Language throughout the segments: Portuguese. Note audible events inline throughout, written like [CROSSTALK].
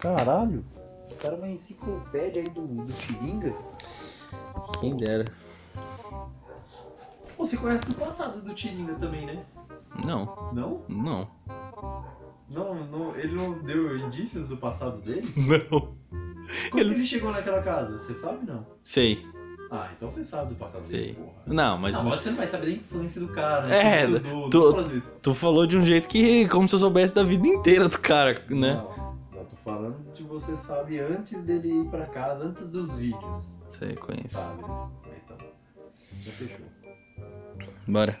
Caralho. O cara é uma enciclopédia aí do, do Tiringa. Quem dera. Você conhece o passado do Tiringa também, né? Não, Não? não. Não, não ele não deu indícios do passado dele? [LAUGHS] Não. Como Ele- ele chegou naquela casa? Você sabe não? Sei, Ah, então você sabe do passado sei. dele, porra. Não, mas. Não, mas você não vai saber da infância do cara. É, Você estudou, não tu- tô falando isso. Tu falou de um jeito que. como se eu soubesse da vida inteira do cara, né? Não, falando de você sabe antes dele ir pra casa, antes dos vídeos. Sei, conheço. Sabe, né? Então, já fechou. Bora. Bora.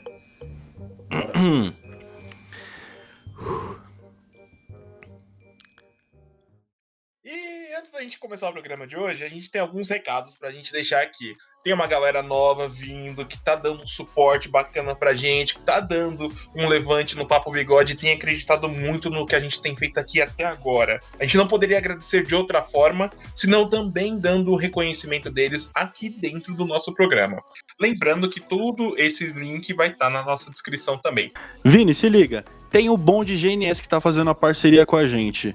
E antes da gente começar o programa de hoje, a gente tem alguns recados pra gente deixar aqui. Tem uma galera nova vindo, que tá dando um suporte bacana pra gente, que tá dando um levante no Papo Bigode e tem acreditado muito no que a gente tem feito aqui até agora. A gente não poderia agradecer de outra forma, senão também dando o reconhecimento deles aqui dentro do nosso programa. Lembrando que todo esse link vai estar na nossa descrição também. Vini, se liga. Tem o Bom de GNS que tá fazendo a parceria com a gente.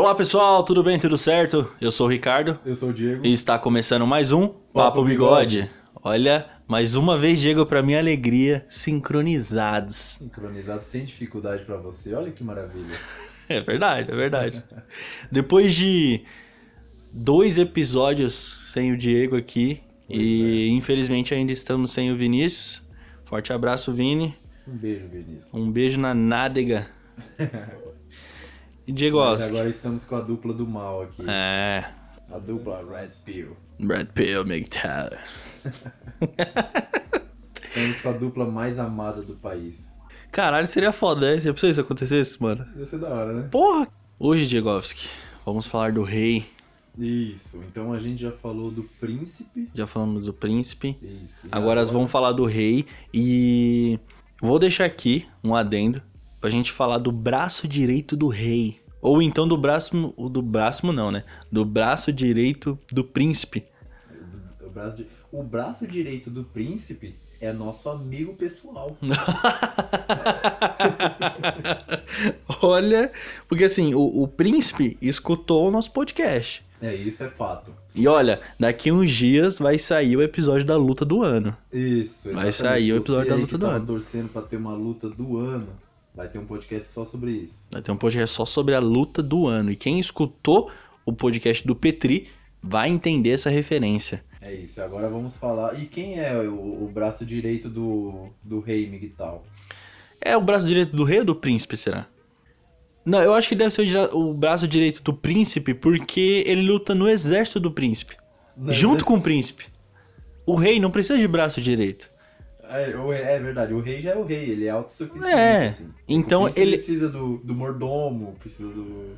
Olá pessoal, tudo bem? Tudo certo? Eu sou o Ricardo Eu sou o Diego. e está começando mais um Papo Bigode. Olha, mais uma vez, Diego, pra minha alegria, sincronizados. Sincronizado sem dificuldade pra você. Olha que maravilha. [LAUGHS] É verdade, é verdade. [LAUGHS] Depois de dois episódios sem o Diego aqui e infelizmente ainda estamos sem o Vinícius. Forte abraço, Vini. Um beijo, Vinícius. Um beijo na nádega. [LAUGHS] E Diego Mas agora estamos com a dupla do mal aqui. É, A dupla Red Pill. Brad Pill, McTaller. [LAUGHS] Estamos com a dupla mais amada do país. Caralho, seria foda, né? Já pensou isso acontecesse, mano? Ia ser da hora, né? Porra! Hoje, Diegovski, vamos falar do rei. Isso. Então a gente já falou do príncipe. Já falamos do príncipe. Isso. E Agora vamos falar do rei e vou deixar aqui um adendo pra gente falar do braço direito do rei. Ou então do braço. Do braço não, né? Do braço direito do príncipe. O braço, o braço direito do príncipe é nosso amigo pessoal. [LAUGHS] Olha, porque assim, o, o príncipe escutou o nosso podcast. É, isso é fato. E olha, daqui uns dias vai sair o episódio da luta do ano. Isso. Vai exatamente. sair o episódio Você da luta do ano. torcendo pra ter uma luta do ano. Vai ter um podcast só sobre isso. Vai ter um podcast só sobre a luta do ano. E quem escutou o podcast do Petri vai entender essa referência. É isso. Agora vamos falar. E quem é o, o braço direito do, do rei Miguel? É o braço direito do rei ou do príncipe, será? Não, eu acho que deve ser o braço direito do príncipe porque ele luta no exército do príncipe. junto com o príncipe. O rei não precisa de braço direito. É, é verdade, o rei já é o rei, ele é autossuficiente. É, assim. então ele- precisa do, do mordomo, precisa do.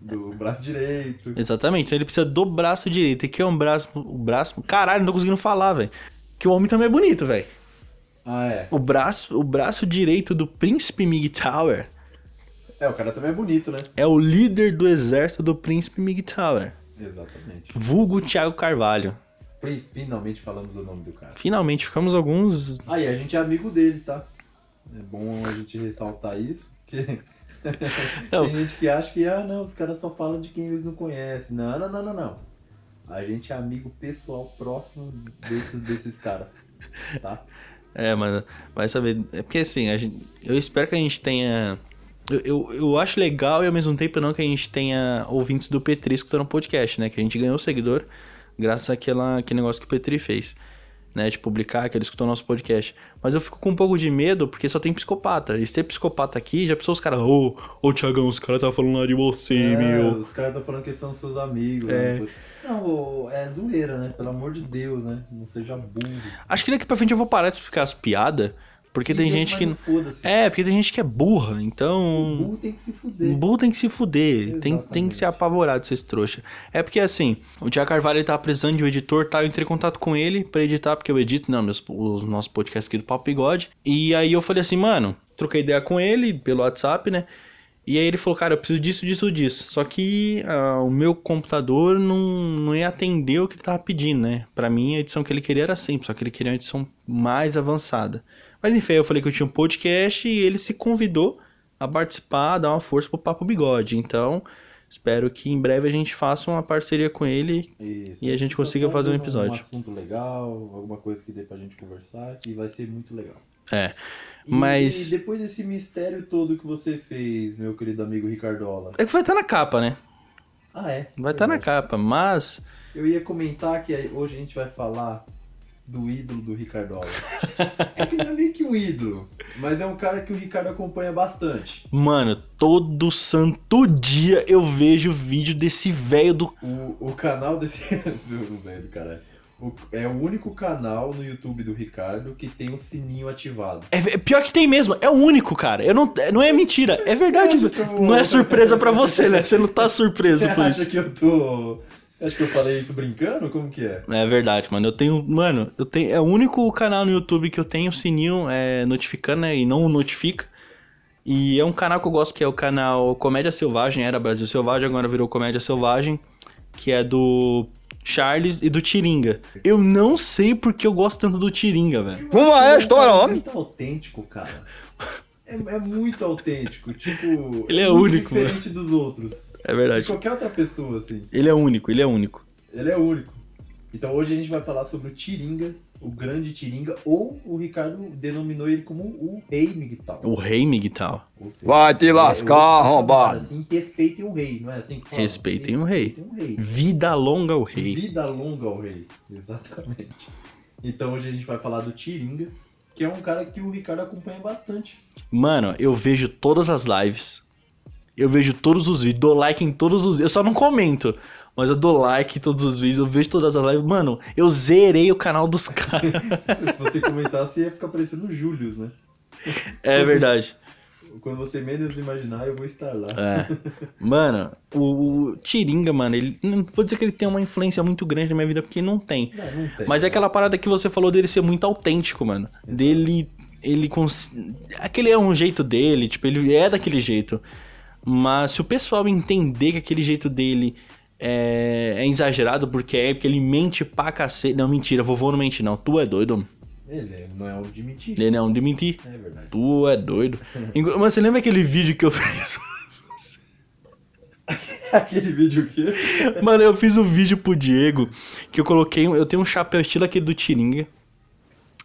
do braço direito. Exatamente, então ele precisa do braço direito. E que é um braço. O braço. Caralho, não tô conseguindo falar, velho. Que o homem também é bonito, velho. Ah, é. O braço, o braço direito do príncipe Migtower É, o cara também é bonito, né? é o líder do exército do príncipe Migtower. Exatamente. Vulgo Thiago Carvalho. Finalmente falamos o nome do cara. Finalmente ficamos alguns. Aí, a gente é amigo dele, tá? É bom a gente ressaltar isso, porque [LAUGHS] tem gente que acha que, ah, não, os caras só falam de quem eles não conhecem. Não, não, não, não, não. A gente é amigo pessoal próximo desses, desses caras, tá? É, mano, vai saber. É porque assim, a gente, eu espero que a gente tenha. Eu, eu, eu acho legal e ao mesmo tempo não que a gente tenha ouvintes do Petri escutando o podcast, né? Que a gente ganhou seguidor graças àquela, àquele negócio que o Petri fez. Né, de publicar, que ele escutou nosso podcast. Mas eu fico com um pouco de medo, porque só tem psicopata. E se ter psicopata aqui, já pensou os caras, ô, ô Tiagão, os caras tá falando lá de você, É, meu. os caras estão falando que são seus amigos. É. né? Não, é zoeira, né? Pelo amor de Deus, né? Não seja burro. Acho que daqui pra frente eu vou parar de explicar as piadas, porque E tem gente que. É, porque tem gente que é burra, então. O burro tem que se fuder. O burro tem que se fuder, tem, tem que ser apavorado de ser trouxa. É porque assim, o Tiago Carvalho ele tava precisando de um editor, tá? Eu entrei em contato com ele pra editar, porque eu edito, não, meus, os nossos podcasts aqui do Papo Bigode. E aí eu falei assim, mano, troquei ideia com ele pelo WhatsApp, né? E aí ele falou, cara, eu preciso disso, disso, disso. Só que ah, o meu computador não, não ia atender o que ele tava pedindo, né? Pra mim, a edição que ele queria era simples, só que ele queria uma edição mais avançada. Mas enfim, eu falei que eu tinha um podcast e ele se convidou a participar, dar uma força pro Papo Bigode. Então, espero que em breve a gente faça uma parceria com ele. Isso. E a gente consiga tá fazer um episódio. Um assunto legal, alguma coisa que dê pra gente conversar, que vai ser muito legal. É. E Mas- depois desse mistério todo que você fez, meu querido amigo Ricardola. É que vai estar na capa, né? Ah, é? Vai estar na Verdade. capa, mas. Eu ia comentar que hoje a gente vai falar do ídolo do Ricardola. [LAUGHS] é que não é meio que um ídolo, mas é um cara que o Ricardo acompanha bastante. Mano, todo santo dia eu vejo vídeo desse velho do. O, o canal desse. [LAUGHS] do velho do caralho. O- é o único canal no YouTube do Ricardo que tem o sininho ativado. É, é pior que tem mesmo, é o único, cara. Eu não, não é mentira, é verdade. Acha Não é surpresa pra você, né? Você não tá [LAUGHS] surpreso Você por acha isso. que eu tô. Acha que eu falei isso brincando? Como que é? É verdade, mano. Eu tenho. Mano, eu tenho. É o único canal no YouTube que eu tenho o sininho é, notificando, né? E não notifica. E é um canal que eu gosto, que é o canal Comédia Selvagem, era Brasil Selvagem, agora virou Comédia Selvagem, que é do Charles e do Tiringa. Eu não sei porque eu gosto tanto do Tiringa, velho. Uma é história, é homem. muito autêntico, cara. É, é muito autêntico. Tipo. Ele é muito único, diferente dos outros. É De verdade. qualquer outra pessoa, assim. Ele é único, ele é único. Ele é único. Então hoje a gente vai falar sobre o Tiringa, o grande Tiringa, ou o Ricardo denominou ele como o Rei Miguel. O rei Miguel. Ou seja, Vai te é lascar, arrombado. patamar, Assim, respeitem o rei, não é assim que fala? Respeitem o rei. Respeitem o rei. Vida longa ao rei. Vida longa ao rei. Exatamente. Então hoje a gente vai falar do Tiringa, que é um cara que o Ricardo acompanha bastante. Mano, eu vejo todas as lives. Eu vejo todos os vídeos, dou like em todos os Eu só não comento, mas eu dou like em todos os vídeos, eu vejo todas as lives. Mano, eu zerei o canal dos [LAUGHS] caras. [LAUGHS] Se você comentasse, ia ficar parecendo o Julius, né? É verdade. Quando você menos imaginar, eu vou estar lá. É. Mano, o, Tiringa, mano, ele. Não vou dizer que ele tem uma influência muito grande na minha vida, porque não tem. Não, não tem. Mas é aquela parada que você falou dele ser muito autêntico, mano. Dele. Ele. Cons... Aquele é um jeito dele, tipo, ele é daquele jeito. Mas se o pessoal entender que aquele jeito dele é, é exagerado porque é, porque ele mente pra cacete. Não, mentira, vovô não mente, não. Tu é doido. Ele é- não é o de mentir. Ele não de mentir. É verdade. Tu é doido. [LAUGHS] Mas você lembra aquele vídeo que eu fiz? [LAUGHS] Aquele vídeo que. Mano, eu fiz um vídeo pro Diego que eu coloquei. Eu tenho um chapéu estilo aquele do Tiringa.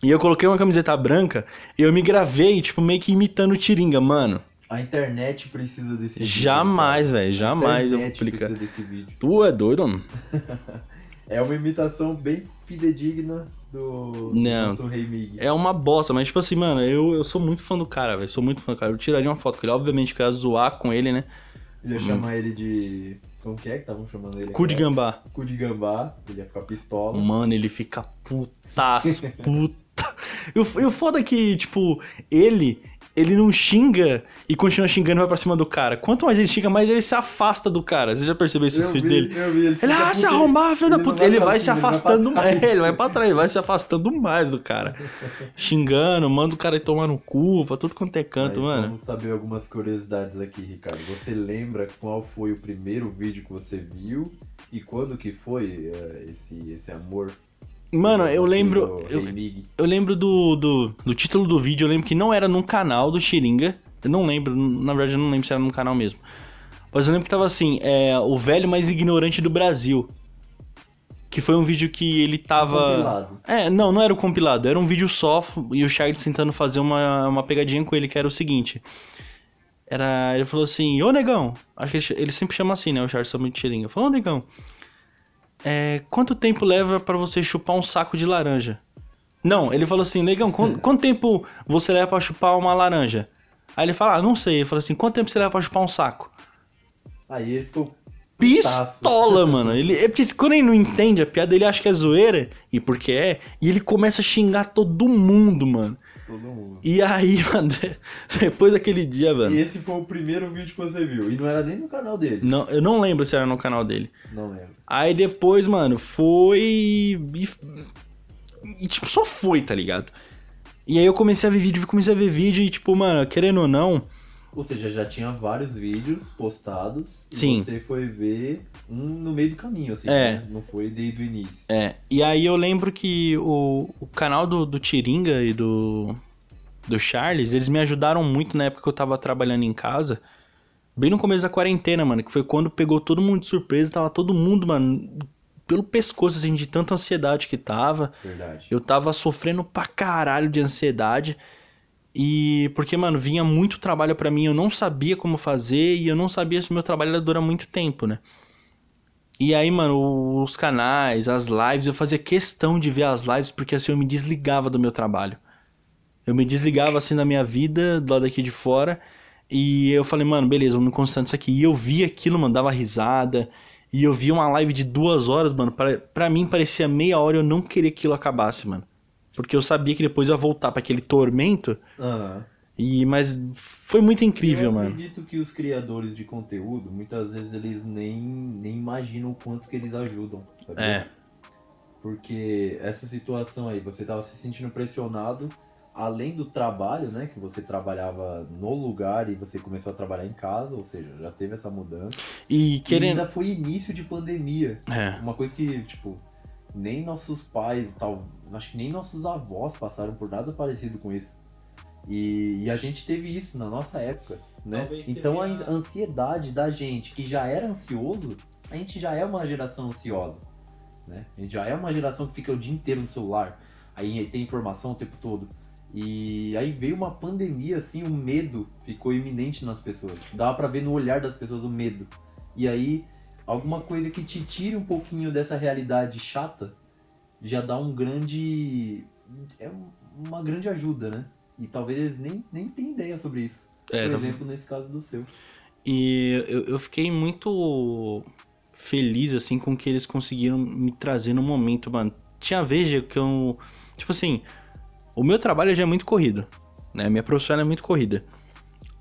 E eu coloquei uma camiseta branca e eu me gravei, tipo, meio que imitando o Tiringa, mano. A internet precisa desse vídeo. Jamais, velho, jamais eu vou publicar. desse vídeo. Tu é doido, mano? [LAUGHS] É uma imitação bem fidedigna do Não. nosso Rei Mig. É uma bosta, mas tipo assim, mano, eu, eu sou muito fã do cara, velho. Sou muito fã do cara. Eu tiraria uma foto com ele, obviamente que eu ia zoar com ele, né? Ele ia chamar ele de. Como que é que estavam chamando ele? Cu de gambá. Cu de gambá. Ele ia ficar pistola. Mano, ele fica putaço, [LAUGHS] puta. E o foda é que, tipo, ele, ele não xinga e continua xingando e vai pra cima do cara. Quanto mais ele xinga, mais ele se afasta do cara. Você já percebeu esse Eu vi, dele? eu vi, ele Ele, ah, se arrombar, filho da puta. Ele vai se afastando mais. Ele vai pra trás, ele vai se afastando mais do cara. [LAUGHS] Xingando, manda o cara ir tomar no cu, pra tudo quanto é canto, Aí, mano. Vamos saber algumas curiosidades aqui, Ricardo. Você lembra qual foi o primeiro vídeo que você viu e quando que foi eh, esse, esse amor? Mano, eu lembro. Eu, eu lembro do, do, do título do vídeo, eu lembro que não era num canal do Xiringa. Eu não lembro, na verdade eu não lembro se era num canal mesmo. Mas eu lembro que tava assim, é, o velho mais ignorante do Brasil. Que foi um vídeo que ele tava. Compilado. É, não, não era o compilado, era um vídeo só e o Charles tentando fazer uma, uma pegadinha com ele, que era o seguinte. Era. Ele falou assim, ô negão. Acho que ele, ele sempre chama assim, né? O Charles de Xiringa. Falou, ô negão. É, quanto tempo leva pra você chupar um saco de laranja? Não, ele falou assim, negão, quanto, quanto tempo você leva pra chupar uma laranja? Aí ele fala, ah, não sei. Ele falou assim, quanto tempo você leva pra chupar um saco? Aí ele ficou. Pistola, mano. Ele, é porque quando ele não entende a piada, ele acha que é zoeira, e porque é, e ele começa a xingar todo mundo, mano. Todo mundo. E aí, [LAUGHS] mano, depois daquele dia, E mano. esse foi o primeiro vídeo que você viu. E não era nem no canal dele. Não, eu não lembro se era no canal dele. Não lembro. Aí depois, mano, foi. E, e, tipo, só foi, tá ligado? E aí eu comecei a ver vídeo, comecei a ver vídeo e, tipo, mano, querendo ou não. Ou seja, já tinha vários vídeos postados. E Sim. você foi ver no meio do caminho, assim. É. né? Não foi desde o início. É, e aí eu lembro que o, o canal do, do Tiringa e do, do Charles, eles me ajudaram muito na época que eu tava trabalhando em casa. Bem no começo da quarentena, mano, que foi quando pegou todo mundo de surpresa, tava todo mundo, mano, pelo pescoço, assim, de tanta ansiedade que tava. Verdade. Eu tava sofrendo pra caralho de ansiedade. E porque, mano, vinha muito trabalho pra mim, eu não sabia como fazer e eu não sabia se meu trabalho ia durar muito tempo, né? E aí, mano, os canais, as lives, eu fazia questão de ver as lives porque assim eu me desligava do meu trabalho. Eu me desligava assim da minha vida, do lado aqui de fora, e eu falei, mano, beleza, vamos me concentrar nisso aqui. E eu vi aquilo, mano, dava risada. E eu vi uma live de duas horas, mano. Pra, pra mim parecia meia hora eu não queria que aquilo acabasse, mano. Porque eu sabia que depois eu ia voltar pra aquele tormento. Aham. E, mas foi muito incrível, eu mano. acredito que os criadores de conteúdo, muitas vezes eles nem, nem imaginam o quanto que eles ajudam, sabe? É. Porque essa situação aí, você tava se sentindo pressionado, além do trabalho, né? Que você trabalhava no lugar e você começou a trabalhar em casa, ou seja, já teve essa mudança. E E querendo. ainda foi início de pandemia. É. Uma coisa que, tipo, nem nossos pais, tal, acho que nem nossos avós passaram por nada parecido com isso. E, e a gente teve isso na nossa época, né? Talvez Então a ansiedade da gente, que já era ansioso, a gente já é uma geração ansiosa, né? A gente já é uma geração que fica o dia inteiro no celular, aí tem informação o tempo todo. E aí veio uma pandemia, assim, o medo ficou iminente nas pessoas. Dava pra ver no olhar das pessoas o medo. E aí, alguma coisa que te tire um pouquinho dessa realidade chata já dá um grande. É um- uma grande ajuda, né? E talvez eles nem, nem tenham ideia sobre isso. É, Por tá- exemplo, nesse caso do seu. E eu, eu fiquei muito feliz, assim, com o que eles conseguiram me trazer no momento, mano. Tinha vez que eu. Tipo assim, o meu trabalho já é muito corrido, né? Minha profissão é muito corrida.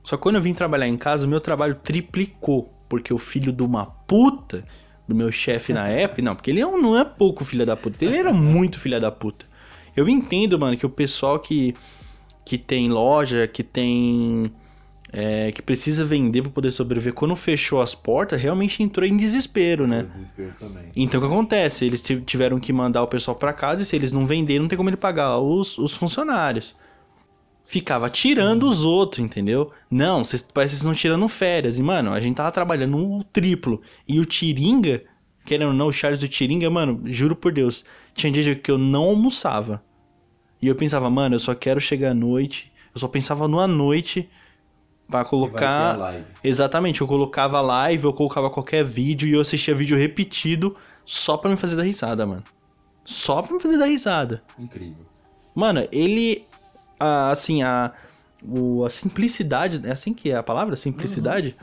Só que quando eu vim trabalhar em casa, meu trabalho triplicou. Porque o filho de uma puta, do meu chefe na [LAUGHS] época, não, porque ele é um- não é pouco filho da puta, ele era muito filho da puta. Eu entendo, mano, que o pessoal que, que tem loja, que tem é, que precisa vender para poder sobreviver, quando fechou as portas, realmente entrou em desespero, né? Desespero também. Então o que acontece? Eles tiv- tiveram que mandar o pessoal para casa e se eles não venderem, não tem como ele pagar os, os funcionários. Ficava tirando os outros, entendeu? Não, vocês parece que vocês estão tirando férias. E, mano, a gente tava trabalhando o triplo. E o Tiringa, querendo ou não, o Charles do Tiringa, mano, juro por Deus, tinha dia que eu não almoçava. E eu pensava, mano, eu só quero chegar à noite. Eu só pensava à noite pra Que vai ter a colocar. live. Exatamente, eu colocava live, eu colocava qualquer vídeo e eu assistia vídeo repetido só pra me fazer dar risada, mano. Só pra me fazer dar risada. Incrível. Mano, ele. a- assim, a. o- a simplicidade. É assim que é a palavra? Simplicidade?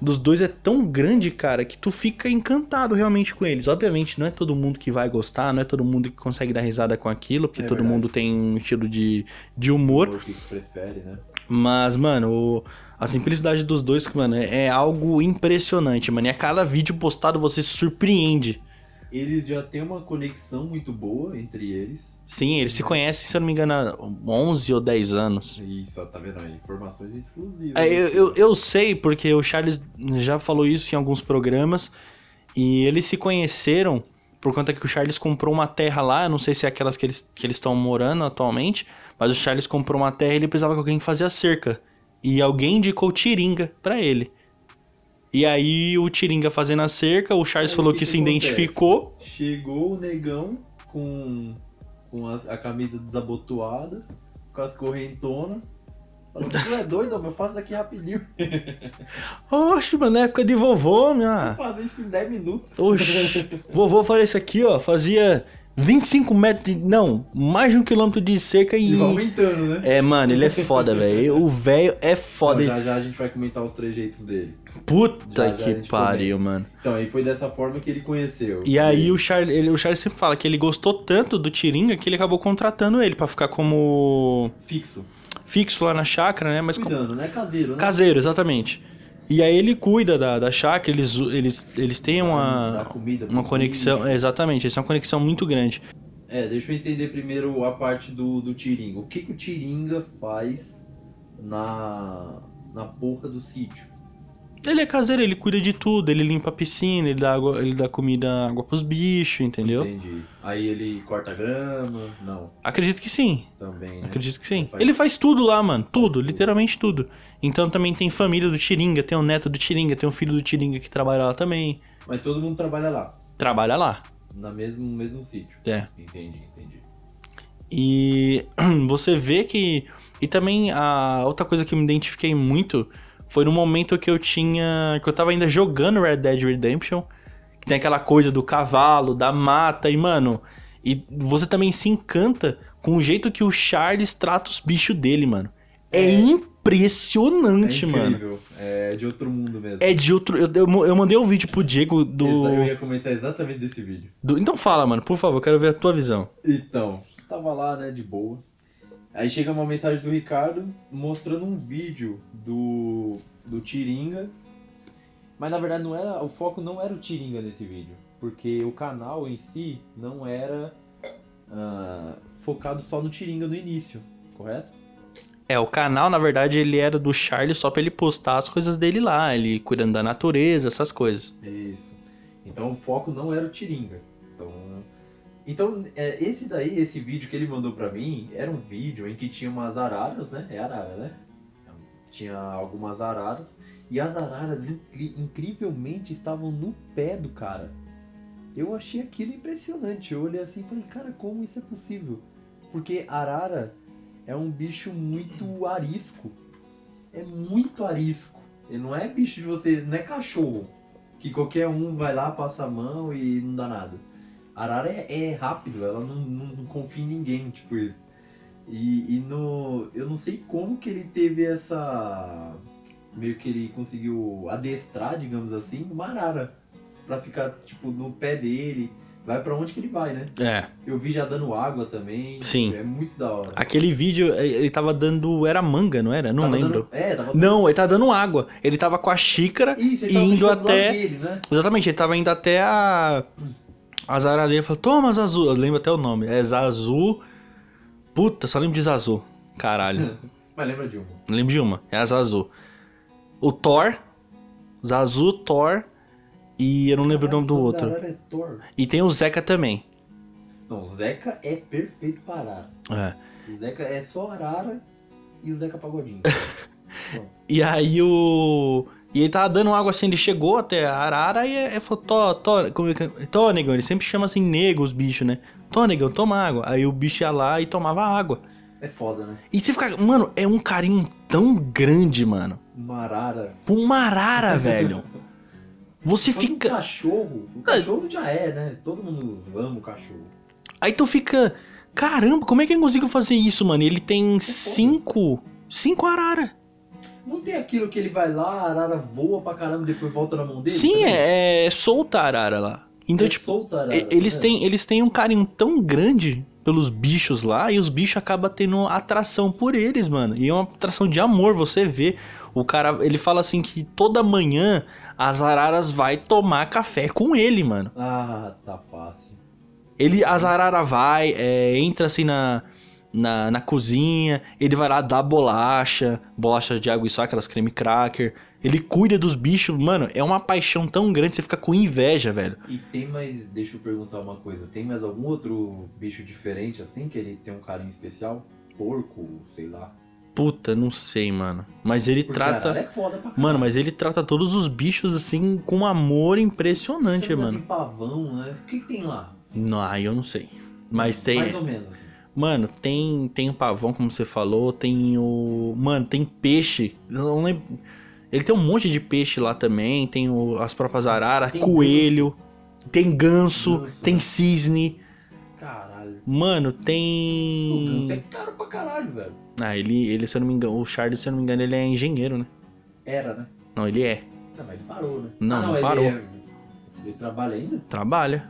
Dos dois é tão grande, cara, que tu fica encantado realmente com eles. Obviamente, não é todo mundo que vai gostar, não é todo mundo que consegue dar risada com aquilo, porque É todo verdade. mundo tem um estilo de, de humor. O que prefere, né? Mas, mano, o- a simplicidade dos dois, mano, é, é algo impressionante, mano. E a cada vídeo postado você se surpreende. Eles já têm uma conexão muito boa entre eles. Sim, eles se conhecem, se eu não me engano, há 11 ou 10 anos. Isso, tá vendo aí? Informações exclusivas. É, eu, eu, eu sei, porque o Charles já falou isso em alguns programas. E eles se conheceram por conta que o Charles comprou uma terra lá. Eu não sei se é aquelas que eles que eles estão morando atualmente. Mas o Charles comprou uma terra e ele precisava que alguém fazia cerca. E alguém indicou Tiringa pra ele. E aí o Tiringa fazendo a cerca, o Charles Aí, falou que, que se acontece? identificou. Chegou o negão com, com a, a camisa desabotoada, com as correntonas. Falou, tu é doido, homem? eu faço isso aqui rapidinho. [LAUGHS] Oxe, mano, na época de vovô, Vou minha. fazer isso em 10 minutos. Oxe, vovô fazia isso aqui, ó. Fazia 25 metros, de, não, mais de um quilômetro de cerca E vai e. aumentando, né? É, mano, ele é [LAUGHS] foda, velho. O velho é foda. Então, já já a gente vai comentar os trejeitos dele. Puta já já que gente pariu, mano. Então, aí foi dessa forma que ele conheceu. E aí o Charles, ele, o Charles sempre fala que ele gostou tanto do Tiringa que ele acabou contratando ele pra ficar como Fixo. fixo lá na chácara, né? Mas como Cuidando, né? Caseiro, né? caseiro, exatamente. E aí ele cuida da, da chácara, eles, eles, eles têm uma, comida. uma conexão, é, exatamente, eles têm uma conexão muito grande. É, deixa eu entender primeiro a parte do, do Tiringa. O que, que o Tiringa faz na, na porra do sítio? Ele é caseiro, ele cuida de tudo, ele limpa a piscina, ele dá, água, ele dá comida, água pros bichos, entendeu? Entendi. Aí ele corta grama? Não, Acredito que sim, também, né? acredito que sim. Faz- Ele faz tudo lá, mano, tudo, tudo. literalmente tudo. Então também tem família do Tiringa, tem o neto do Tiringa, tem o filho do Tiringa que trabalha lá também. Mas todo mundo trabalha lá, Trabalha lá, na mesmo, no mesmo sítio. é. Entendi, entendi. E [CLEARS THROAT] você vê que. E também a outra coisa que eu me identifiquei muito foi no momento que eu tinha. que eu tava ainda jogando Red Dead Redemption. Que tem aquela coisa do cavalo, da mata, e, mano. E você também se encanta com o jeito que o Charles trata os bichos dele, mano. É, É. impressionante, é mano. É de outro mundo mesmo. É de outro. Eu, eu, eu mandei um vídeo pro Diego do, Eu ia comentar exatamente desse vídeo. do- Então fala, mano, por favor, eu quero ver a tua visão. Então, tava lá, né, de boa. Aí chega uma mensagem do Ricardo mostrando um vídeo do, do Tiringa. Mas na verdade não era, o foco não era o Tiringa nesse vídeo. Porque o canal em si não era ah, focado só no Tiringa no início, correto? É, o canal, na verdade, ele era do Charles só pra ele postar as coisas dele lá, ele cuidando da natureza, essas coisas. Isso. Então o foco não era o Tiringa. Então, então é, esse daí, esse vídeo que ele mandou pra mim, era um vídeo em que tinha umas araras, né? É arara, né? Tinha algumas araras. E as araras incri- incrivelmente estavam no pé do cara. Eu achei aquilo impressionante. Eu olhei assim e falei, cara, como isso é possível? Porque arara é um bicho muito arisco. É muito arisco. Ele não é bicho de você, não é cachorro que qualquer um vai lá, passa a mão e não dá nada. A arara é, é rápido, ela não, não, não confia em ninguém, tipo isso. E, e no. Eu não sei como que ele teve essa. Meio que ele conseguiu adestrar, digamos assim, uma arara. Pra ficar, tipo, no pé dele. Vai pra onde que ele vai, né? É. Eu vi já dando água também. Sim. É muito da hora. Aquele vídeo, eh, ele tava dando. Era manga, não era? Não Tava lembro. dando- é, tava Não, ele tava dando água. Ele tava com a xícara. Isso, tava indo até- Dele, né? Exatamente, ele tava indo até a. A Zaradeira falou: Toma, Zazu. Eu lembro até o nome. É Zazu. Puta, só lembro de Zazu. Caralho. [LAUGHS] Mas lembra de uma. Lembro de uma. É a Zazu. O Thor. Zazu, Thor. E eu não lembro o nome do outro. arara é Thor. E tem o Zeca também. Não, o Zeca é perfeito para arara. É. O Zeca é só arara e o Zeca Pagodinho. [LAUGHS] E aí o. E ele tava dando água assim, ele chegou até a arara e ele falou, Tó, Tó, como é que é? Negão, ele sempre chama assim nego os bichos, né? Negão, toma água. Aí o bicho ia lá e tomava água. É foda, né? E você fica, mano, é um carinho tão grande, mano. Uma arara. Por uma arara, [LAUGHS] velho. Você Mas fica. um cachorro. O cachorro já é, né? Todo mundo ama o cachorro. Aí tu fica. Caramba, como é que ele conseguiu fazer isso, mano? Ele tem cinco. Cinco arara. Não tem aquilo que ele vai lá, a arara voa pra caramba e depois volta na mão dele? Sim, também? é, é solta a arara lá. Então, É tipo, solta arara, eles, né? têm, eles têm um carinho tão grande pelos bichos lá e os bichos acabam tendo atração por eles, mano. E é uma atração de amor, você vê. O cara, ele fala assim que toda manhã as araras vai tomar café com ele, mano. Ah, tá fácil. Ele, as araras vai, é, entra assim na, na, na cozinha, ele vai lá dar bolacha, bolacha de água e só, aquelas creme cracker. Ele cuida dos bichos, mano, é uma paixão tão grande, você fica com inveja, velho. E tem mais, deixa eu perguntar uma coisa, tem mais algum outro bicho diferente assim que ele tem um carinho especial? Porco, sei lá. Puta, não sei, mano. Mas ele Porque trata. é. Mano, mas ele trata todos os bichos assim com um amor impressionante, anda mano. de pavão, né? O que, que tem lá? Não, aí eu não sei. Mas tem. Mais ou menos. assim. Mano, tem tem o pavão, como você falou, tem o. Mano, tem peixe. Eu não lembro. Ele tem um monte de peixe lá também. Tem o- as próprias araras, Tem coelho, tem ganso, Ganso, tem né? cisne. Caralho. Mano, O ganso é tem. caro pra caralho, velho. Ah, ele, ele, se eu não me engano, o Charles, se eu não me engano, ele é engenheiro, né? Era, né? Não, ele é. Não, mas ele parou, né? Não, ah, não ele parou. é- Ele trabalha ainda? Trabalha.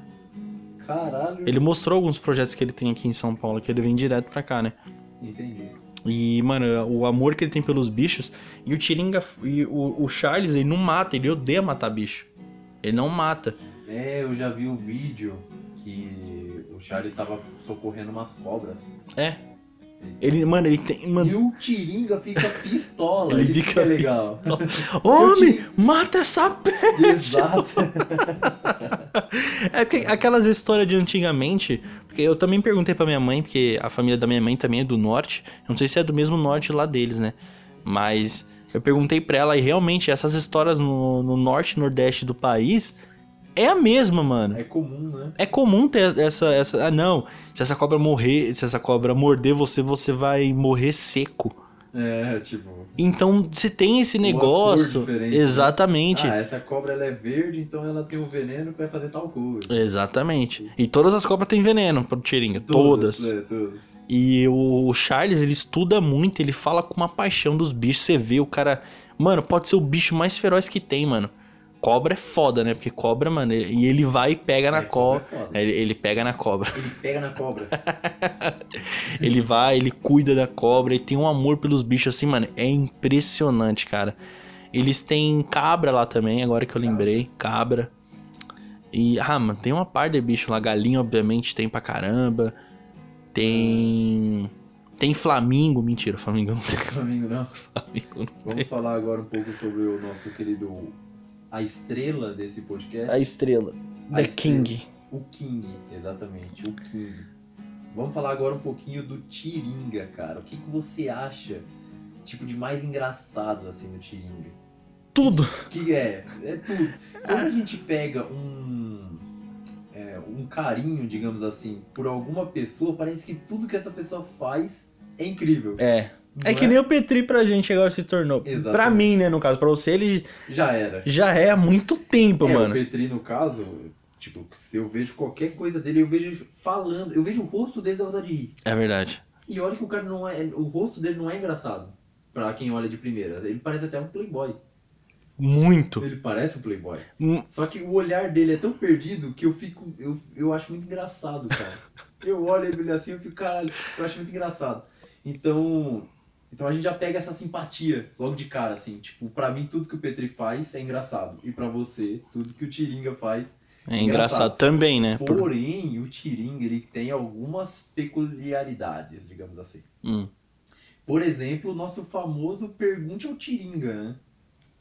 Caralho. Ele mostrou alguns projetos que ele tem aqui em São Paulo, que ele vem direto pra cá, né? Entendi. E, mano, o amor que ele tem pelos bichos. E o Tiringa. E o, o Charles, ele não mata, ele odeia matar bicho. Ele não mata. É, eu já vi um vídeo que o Charles tava socorrendo umas cobras. É. Ele, mano, ele tem. Mano, E o Tiringa fica [LAUGHS] pistola. ele fica que é legal. pistola. Homem, mata essa pe... Exato. [LAUGHS] É porque aquelas histórias de antigamente. Porque eu também perguntei pra minha mãe, porque a família da minha mãe também é do norte. Eu não sei se é do mesmo norte lá deles, né? Mas eu perguntei pra ela e realmente essas histórias no, no norte e nordeste do país é a mesma, mano. É comum, né? É comum ter essa, essa. Ah, não. Se essa cobra morrer, se essa cobra morder você, você vai morrer seco. É, tipo. Então, se tem esse Uma negócio. cor diferente, né? Exatamente. Ah, essa cobra ela é verde, então ela tem um veneno que vai fazer tal coisa. Exatamente. E todas as cobras têm veneno pro Tiringa. Todas. É, todas. E o Charles, ele estuda muito, ele fala com uma paixão dos bichos. Você vê o cara. Mano, pode ser o bicho mais feroz que tem, mano. Cobra é foda, né? Porque cobra, mano, e ele vai e pega na É, cobra. é. Ele, ele pega na cobra. Ele pega na cobra. [LAUGHS] Ele vai, ele cuida da cobra e tem um amor pelos bichos assim, mano. É impressionante, cara. Eles têm cabra lá também, agora que eu lembrei. Cabra. E, ah, mano, tem uma par de bicho lá. Galinha, obviamente, tem pra caramba. Tem. Tem flamingo. Mentira, flamingo não tem. Amigo, não. Flamingo não [LAUGHS] tem. Vamos falar agora um pouco sobre o nosso querido. A estrela desse podcast. A estrela. A The estrela. King. O King, exatamente, o King. Vamos falar agora um pouquinho do Tiringa, cara. O que, que você acha, tipo, de mais engraçado, assim, no Tiringa? Tudo. O que é? É tudo. Quando a gente pega um... é, um carinho, digamos assim, por alguma pessoa, parece que tudo que essa pessoa faz é incrível. É. É que nem o Petri pra gente agora se tornou. Exatamente. Pra mim, né, no caso. Pra você, ele Já era. já é há muito tempo, é, mano. o Petri, no caso, tipo, se eu vejo qualquer coisa dele, eu vejo ele falando, eu vejo o rosto dele da vontade de rir. É verdade. E olha que o cara não é. O rosto dele não é engraçado. Pra quem olha de primeira. Ele parece até um playboy. Muito. Ele parece um playboy. Hum, Só que o olhar dele é tão perdido que eu fico. Eu, eu acho muito engraçado, cara. [LAUGHS] Eu olho ele assim eu fico, caralho, eu acho muito engraçado. Então. Então a gente já pega essa simpatia logo de cara, assim. Tipo, pra mim tudo que o Petri faz é engraçado. E pra você, tudo que o Tiringa faz É engraçado, também, né? Por- Porém, o Tiringa ele tem algumas peculiaridades, digamos assim. Hum. Por exemplo, o nosso famoso Pergunte ao Tiringa, né?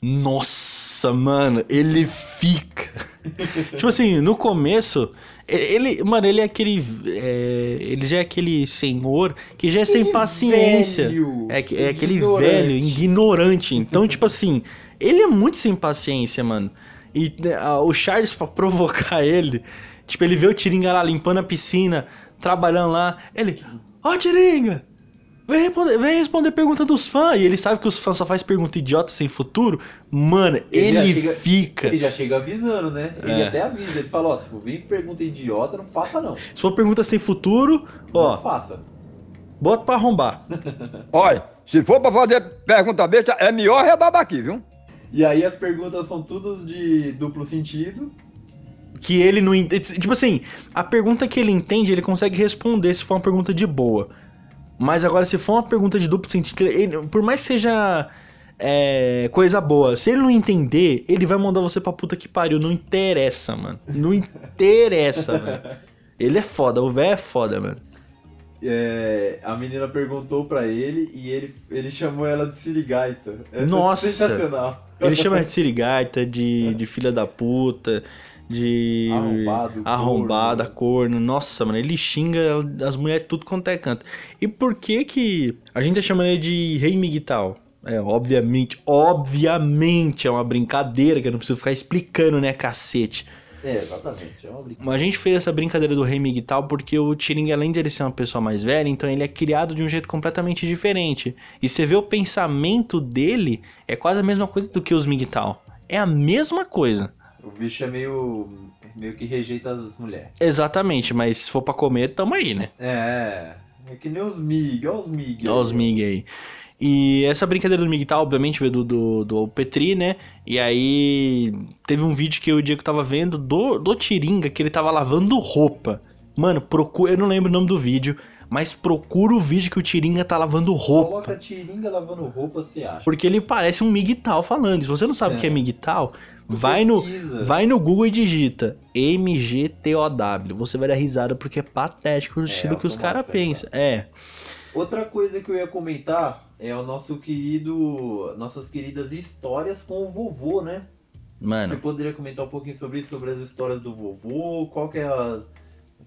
Nossa, mano, ele fica. [LAUGHS] tipo assim, no começo, ele, mano, ele é aquele. é, ele já é aquele senhor que já é sem Aquele paciência. velho É, é aquele ignorante. velho ignorante. Então, tipo assim, ele é muito sem paciência, mano. E né, a- o Charles, pra provocar ele, tipo, ele vê o Tiringa lá limpando a piscina, trabalhando lá. Ele, ó, Tiringa! Vem responder, vem responder pergunta dos fãs. E ele sabe que os fãs só faz pergunta idiota sem futuro. Mano, Ele ele, chega- fica. Ele já chega avisando, né? Ele É. até avisa. Ele fala, ó, se for vir pergunta idiota, não faça não. Se for pergunta sem futuro, Não ó, faça. bota pra arrombar. [LAUGHS] Olha, Se for pra fazer pergunta besta, é melhor rebabar aqui, viu? E aí as perguntas são todas de duplo sentido. Que ele não. Tipo assim, a pergunta que ele entende, ele consegue responder se for uma pergunta de boa. Mas agora, se for uma pergunta de duplo sentido, ele- por mais que seja é, coisa boa, se ele não entender, ele vai mandar você pra puta que pariu. Não interessa, mano. Não interessa, [LAUGHS] velho. Ele é foda, o velho é foda, mano. É, a menina perguntou pra ele e ele, ele chamou ela de Sirigaita. Essa é Nossa! sensacional. Ele chama de [LAUGHS] sirigaita, de, de filha da puta, de. Arrombado, Arrombada, corno. corno. Nossa, mano, ele xinga as mulheres tudo quanto é canto. E por que que a gente tá chamando ele de Rei Miguel? É, obviamente, obviamente é uma brincadeira que eu não preciso ficar explicando, né, cacete. É, exatamente. É uma brincadeira. Mas a gente fez essa brincadeira do Rei Miguel porque o Tiring, além de ele ser uma pessoa mais velha, então ele é criado de um jeito completamente diferente. E você vê o pensamento dele, é quase a mesma coisa do que os Miguel. É a mesma coisa. O bicho é meio. meio que rejeita as mulheres. Exatamente, mas se for pra comer, tamo aí, né? É. É que nem os Mig, olha os Mig. Olha os Mig aí. E essa brincadeira do Miguel, obviamente, veio do, do, do Petri, né? E aí teve um vídeo que o Diego tava vendo do, do Tiringa, que ele tava lavando roupa. Mano, procura. Eu não lembro o nome do vídeo, mas procura o vídeo que o Tiringa tá lavando roupa. Coloca Tiringa lavando roupa, você acha. Porque ele parece um Miguel falando. Se você não sabe o que é É. Vai no, vai no Google e digita MGTOW. Você vai dar risada porque é patético o estilo que os caras automático, pensam. É. Outra coisa que eu ia comentar é o nosso querido. Nossas queridas histórias com o vovô, né? Você Mano, poderia comentar um pouquinho sobre isso, sobre as histórias do vovô? Qual que é a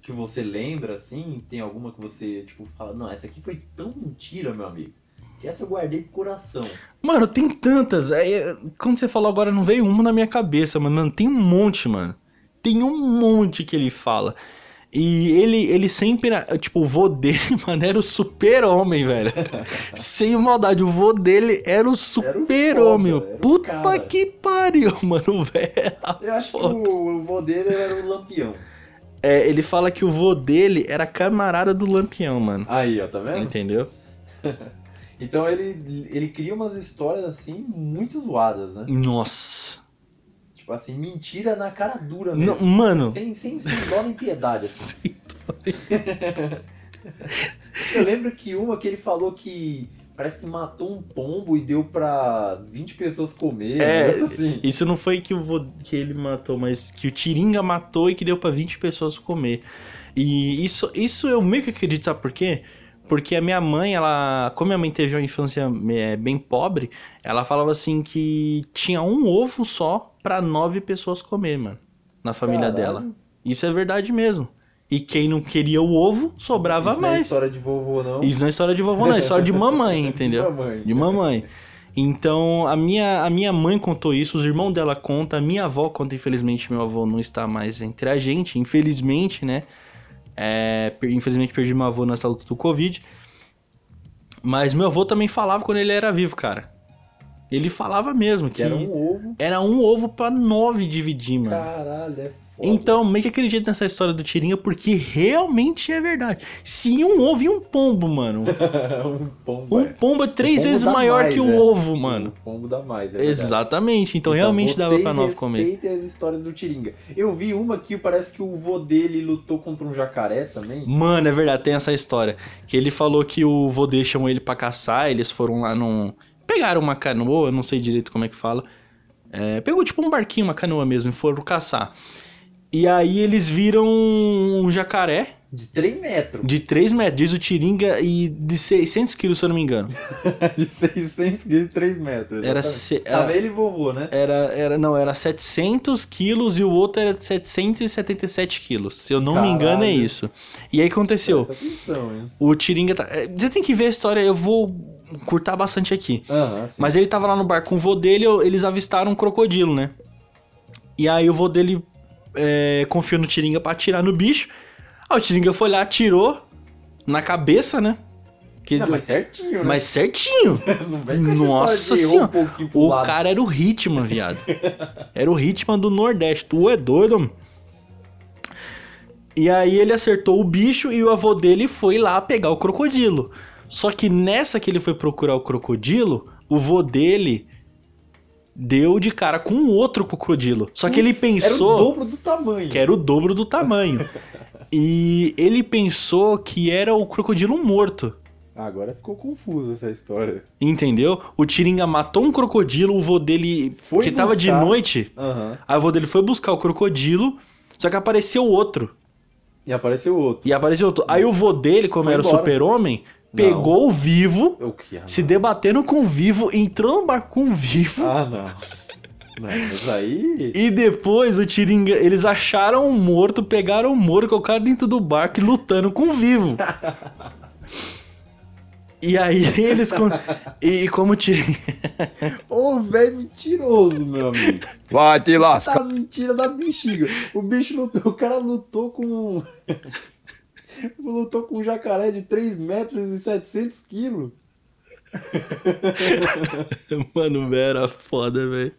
que você lembra, assim? Tem alguma que você, tipo, fala, não, essa aqui foi tão mentira, meu amigo. Que essa eu guardei pro coração. Mano, tem tantas. É, quando você falou agora, não veio uma na minha cabeça, mas, mano, tem um monte, mano. Tem um monte que ele fala. E ele, ele sempre, tipo, o vô dele, [LAUGHS] mano, era o super-homem, velho. [LAUGHS] Sem maldade, o vô dele era o super-homem. foda, Puta cara. que pariu, [LAUGHS] mano, velho. Eu acho que o, o vô dele era o Lampião. É, ele fala que o vô dele era camarada do Lampião, mano. Aí, ó, tá vendo? Entendeu? Então ele, ele cria umas histórias, assim, muito zoadas, né? Nossa. Tipo assim, mentira na cara dura mesmo. Não, mano. Sem, sem, sem dó nem piedade, assim. [LAUGHS] Sim. Eu lembro que uma que ele falou que parece que matou um pombo e deu pra 20 pessoas comer. É, assim. Isso não foi que, que ele matou, mas que o Tiringa matou e que deu pra 20 pessoas comer. E isso, isso eu meio que acredito, sabe por quê? Porque a minha mãe, ela. Como minha mãe teve uma infância é, bem pobre, ela falava assim que tinha um ovo só pra nove pessoas comer, mano. Na família Caralho. dela. Isso é verdade mesmo. E quem não queria o ovo, sobrava Isso não é mais. história de vovô, não. Isso não é história de vovó, não, é história de mamãe, [LAUGHS] entendeu? De mamãe. De mamãe. Então, a minha, a minha mãe contou isso, os irmãos dela contam, a minha avó conta, infelizmente, meu avô não está mais entre a gente, infelizmente, né? É, infelizmente perdi meu avô nessa luta do Covid. Mas meu avô também falava quando ele era vivo, cara. Ele falava mesmo que, Que era um ovo. era um ovo pra nove dividir, mano. Caralho, é foda. Então, meio que acredito nessa história do Tirinha, porque realmente é verdade. Se um ovo e um pombo, mano. [LAUGHS] um pombo. Um é. pombo é três pombo vezes maior mais, que o é. ovo, mano. O pombo dá mais, é verdade. Exatamente. Então, realmente dava pra nove comer. respeitem as histórias do Tiringa. Eu vi uma que parece que o vô dele lutou contra um jacaré também. Mano, é verdade, tem essa história. Que ele falou que o vô dele chamou ele pra caçar, eles foram lá num. Pegaram uma canoa, eu não sei direito como é que fala. É, pegou tipo um barquinho, uma canoa mesmo, e foram caçar. E aí eles viram um jacaré De 3 metros. de 3 metros, diz o Tiringa, e de 600 quilos, se eu não me engano. [LAUGHS] De 600 quilos, 3 metros. Era se- Tava era- ele e vovô, né? Era, era, não, era 700 quilos e o outro era de 777 quilos. Se eu não me engano, é Caralho. isso. E aí aconteceu. Atenção, hein? O Tiringa tá. é, Você tem que ver a história, eu vou curtar bastante aqui. Sim. Mas ele tava lá no bar com o vô dele, eles avistaram um crocodilo, né? E aí o vô dele é, confiou no Tiringa pra atirar no bicho. Aí o Tiringa foi lá, atirou na cabeça, né? Que Não, mas certinho, né? mas certinho. [LAUGHS] Nossa senhora. um O lado. cara era o Hitman, viado. [LAUGHS] Era o Hitman do Nordeste. Tu é doido, mano? E aí ele acertou o bicho e o avô dele foi lá pegar o crocodilo. Só que nessa que ele foi procurar o crocodilo, o vô dele deu de cara com um outro crocodilo. Só que ele Putz, Era pensou o dobro do tamanho. que era o dobro do tamanho. [LAUGHS] e ele pensou que era o crocodilo morto. Ah, Agora ficou confusa essa história. Entendeu? O Tiringa matou um crocodilo, o vô dele, Foi que tava de buscar. noite, Aham. aí o vô dele foi buscar o crocodilo, só que apareceu outro. E apareceu outro. E apareceu outro. Aí o vô dele, como Foi era o embora. super-homem, pegou o vivo, O que? se debatendo com o vivo, entrou no barco com o vivo. Ah, não. Não, mas aí. E depois o Tiringa, eles acharam o morto, pegaram o morto, colocaram dentro do barco e lutando com o vivo. [LAUGHS] E aí eles. com- E como o Tiringa. Ô, velho mentiroso, meu amigo. Vai te lascar. Tá mentira da bexiga. O bicho lutou. O cara lutou com. Lutou com um jacaré de 3 metros e 700 quilos. [LAUGHS] Mano, era foda, velho.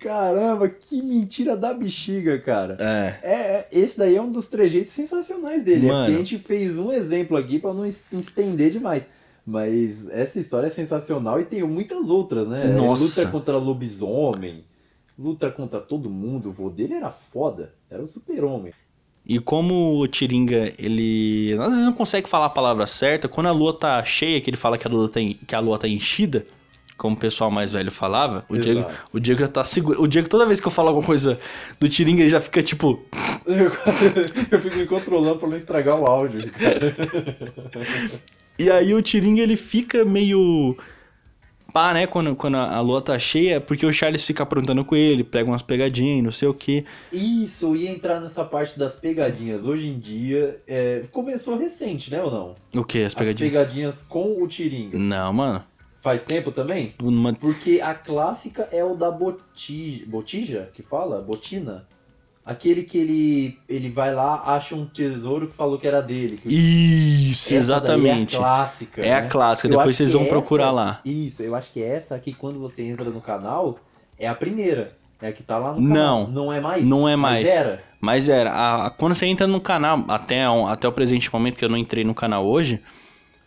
Caramba, que mentira da bexiga, cara. É. É, é, esse daí é um dos trejeitos sensacionais dele. É Mano. porque a gente fez um exemplo aqui pra não es- estender demais. Mas essa história é sensacional e tem muitas outras, né? Nossa. Luta contra lobisomem, luta contra todo mundo. O vô dele era foda, era o super-homem. E como o Tiringa, ele às vezes não consegue falar a palavra certa, quando a lua tá cheia, que ele fala que a lua tá, que a lua tá enchida, como o pessoal mais velho falava, o Diego, o Diego já tá seguro. O Diego, toda vez que eu falo alguma coisa do Tiringa, ele já fica tipo. Eu, [LAUGHS] eu fico me controlando pra não estragar o áudio, cara. E aí o Tiringa ele fica meio. Pá, né? Quando, quando a a lua tá cheia, porque o Charles fica aprontando com ele, pega umas pegadinhas, não sei o que. Isso, eu ia entrar nessa parte das pegadinhas. Hoje em dia, é, começou recente, né ou não? O que? As As pegadinhas? pegadinhas com o Tiringa. Não, mano. Faz tempo também? Uma- Porque a clássica é o da botija, botija que fala? Botina? Aquele que ele, ele vai lá, acha um tesouro que falou que era dele. que Isso, exatamente. é a clássica. É a né? clássica, Eu depois vocês vão procurar essa- lá. Isso, eu acho que essa aqui, quando você entra no canal, é a primeira. É a que tá lá no Não, canal. Não é mais? não é Mas mais. era? Mas era, a- a- quando você entra no canal, até, o- até o presente momento que eu não entrei no canal hoje,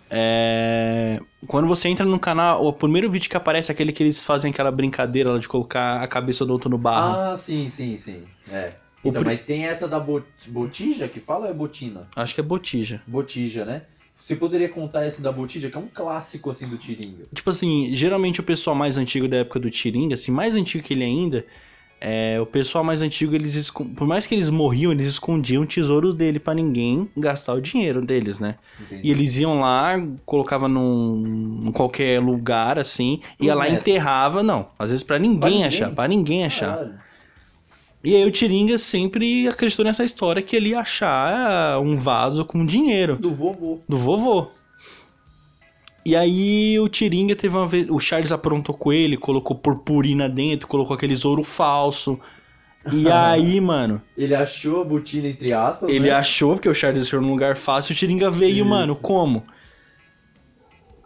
é, quando você entra no canal, o primeiro vídeo que aparece é aquele que eles fazem aquela brincadeira de colocar a cabeça do outro no barro. Ah, sim, sim, sim. É. Então, pri- mas tem essa da bot- botija que fala ou é botina? Acho que é botija. Botija, né? Você poderia contar esse da botija, que é um clássico assim do Tiringa. Tipo assim, geralmente o pessoal mais antigo da época do Tiringa, assim, mais antigo que ele ainda, é, o pessoal mais antigo, eles por mais que eles morriam, eles escondiam o tesouro dele pra ninguém gastar o dinheiro deles, né? Entendi. E eles iam lá, colocava num, em qualquer lugar, assim, ia Pros lá e netos. enterrava, não. Às vezes pra ninguém, ninguém? achar, pra ninguém achar. Caralho. E aí o Tiringa sempre acreditou nessa história que ele ia achar um vaso com dinheiro Do vovô. do vovô. E aí o Tiringa teve uma vez. O Charles aprontou com ele, colocou purpurina dentro, colocou aqueles ouro falso. E [LAUGHS] aí, mano, Ele achou a botina entre aspas. ele né? achou, porque o Charles deixou num lugar fácil, o Tiringa veio, Isso. mano, como?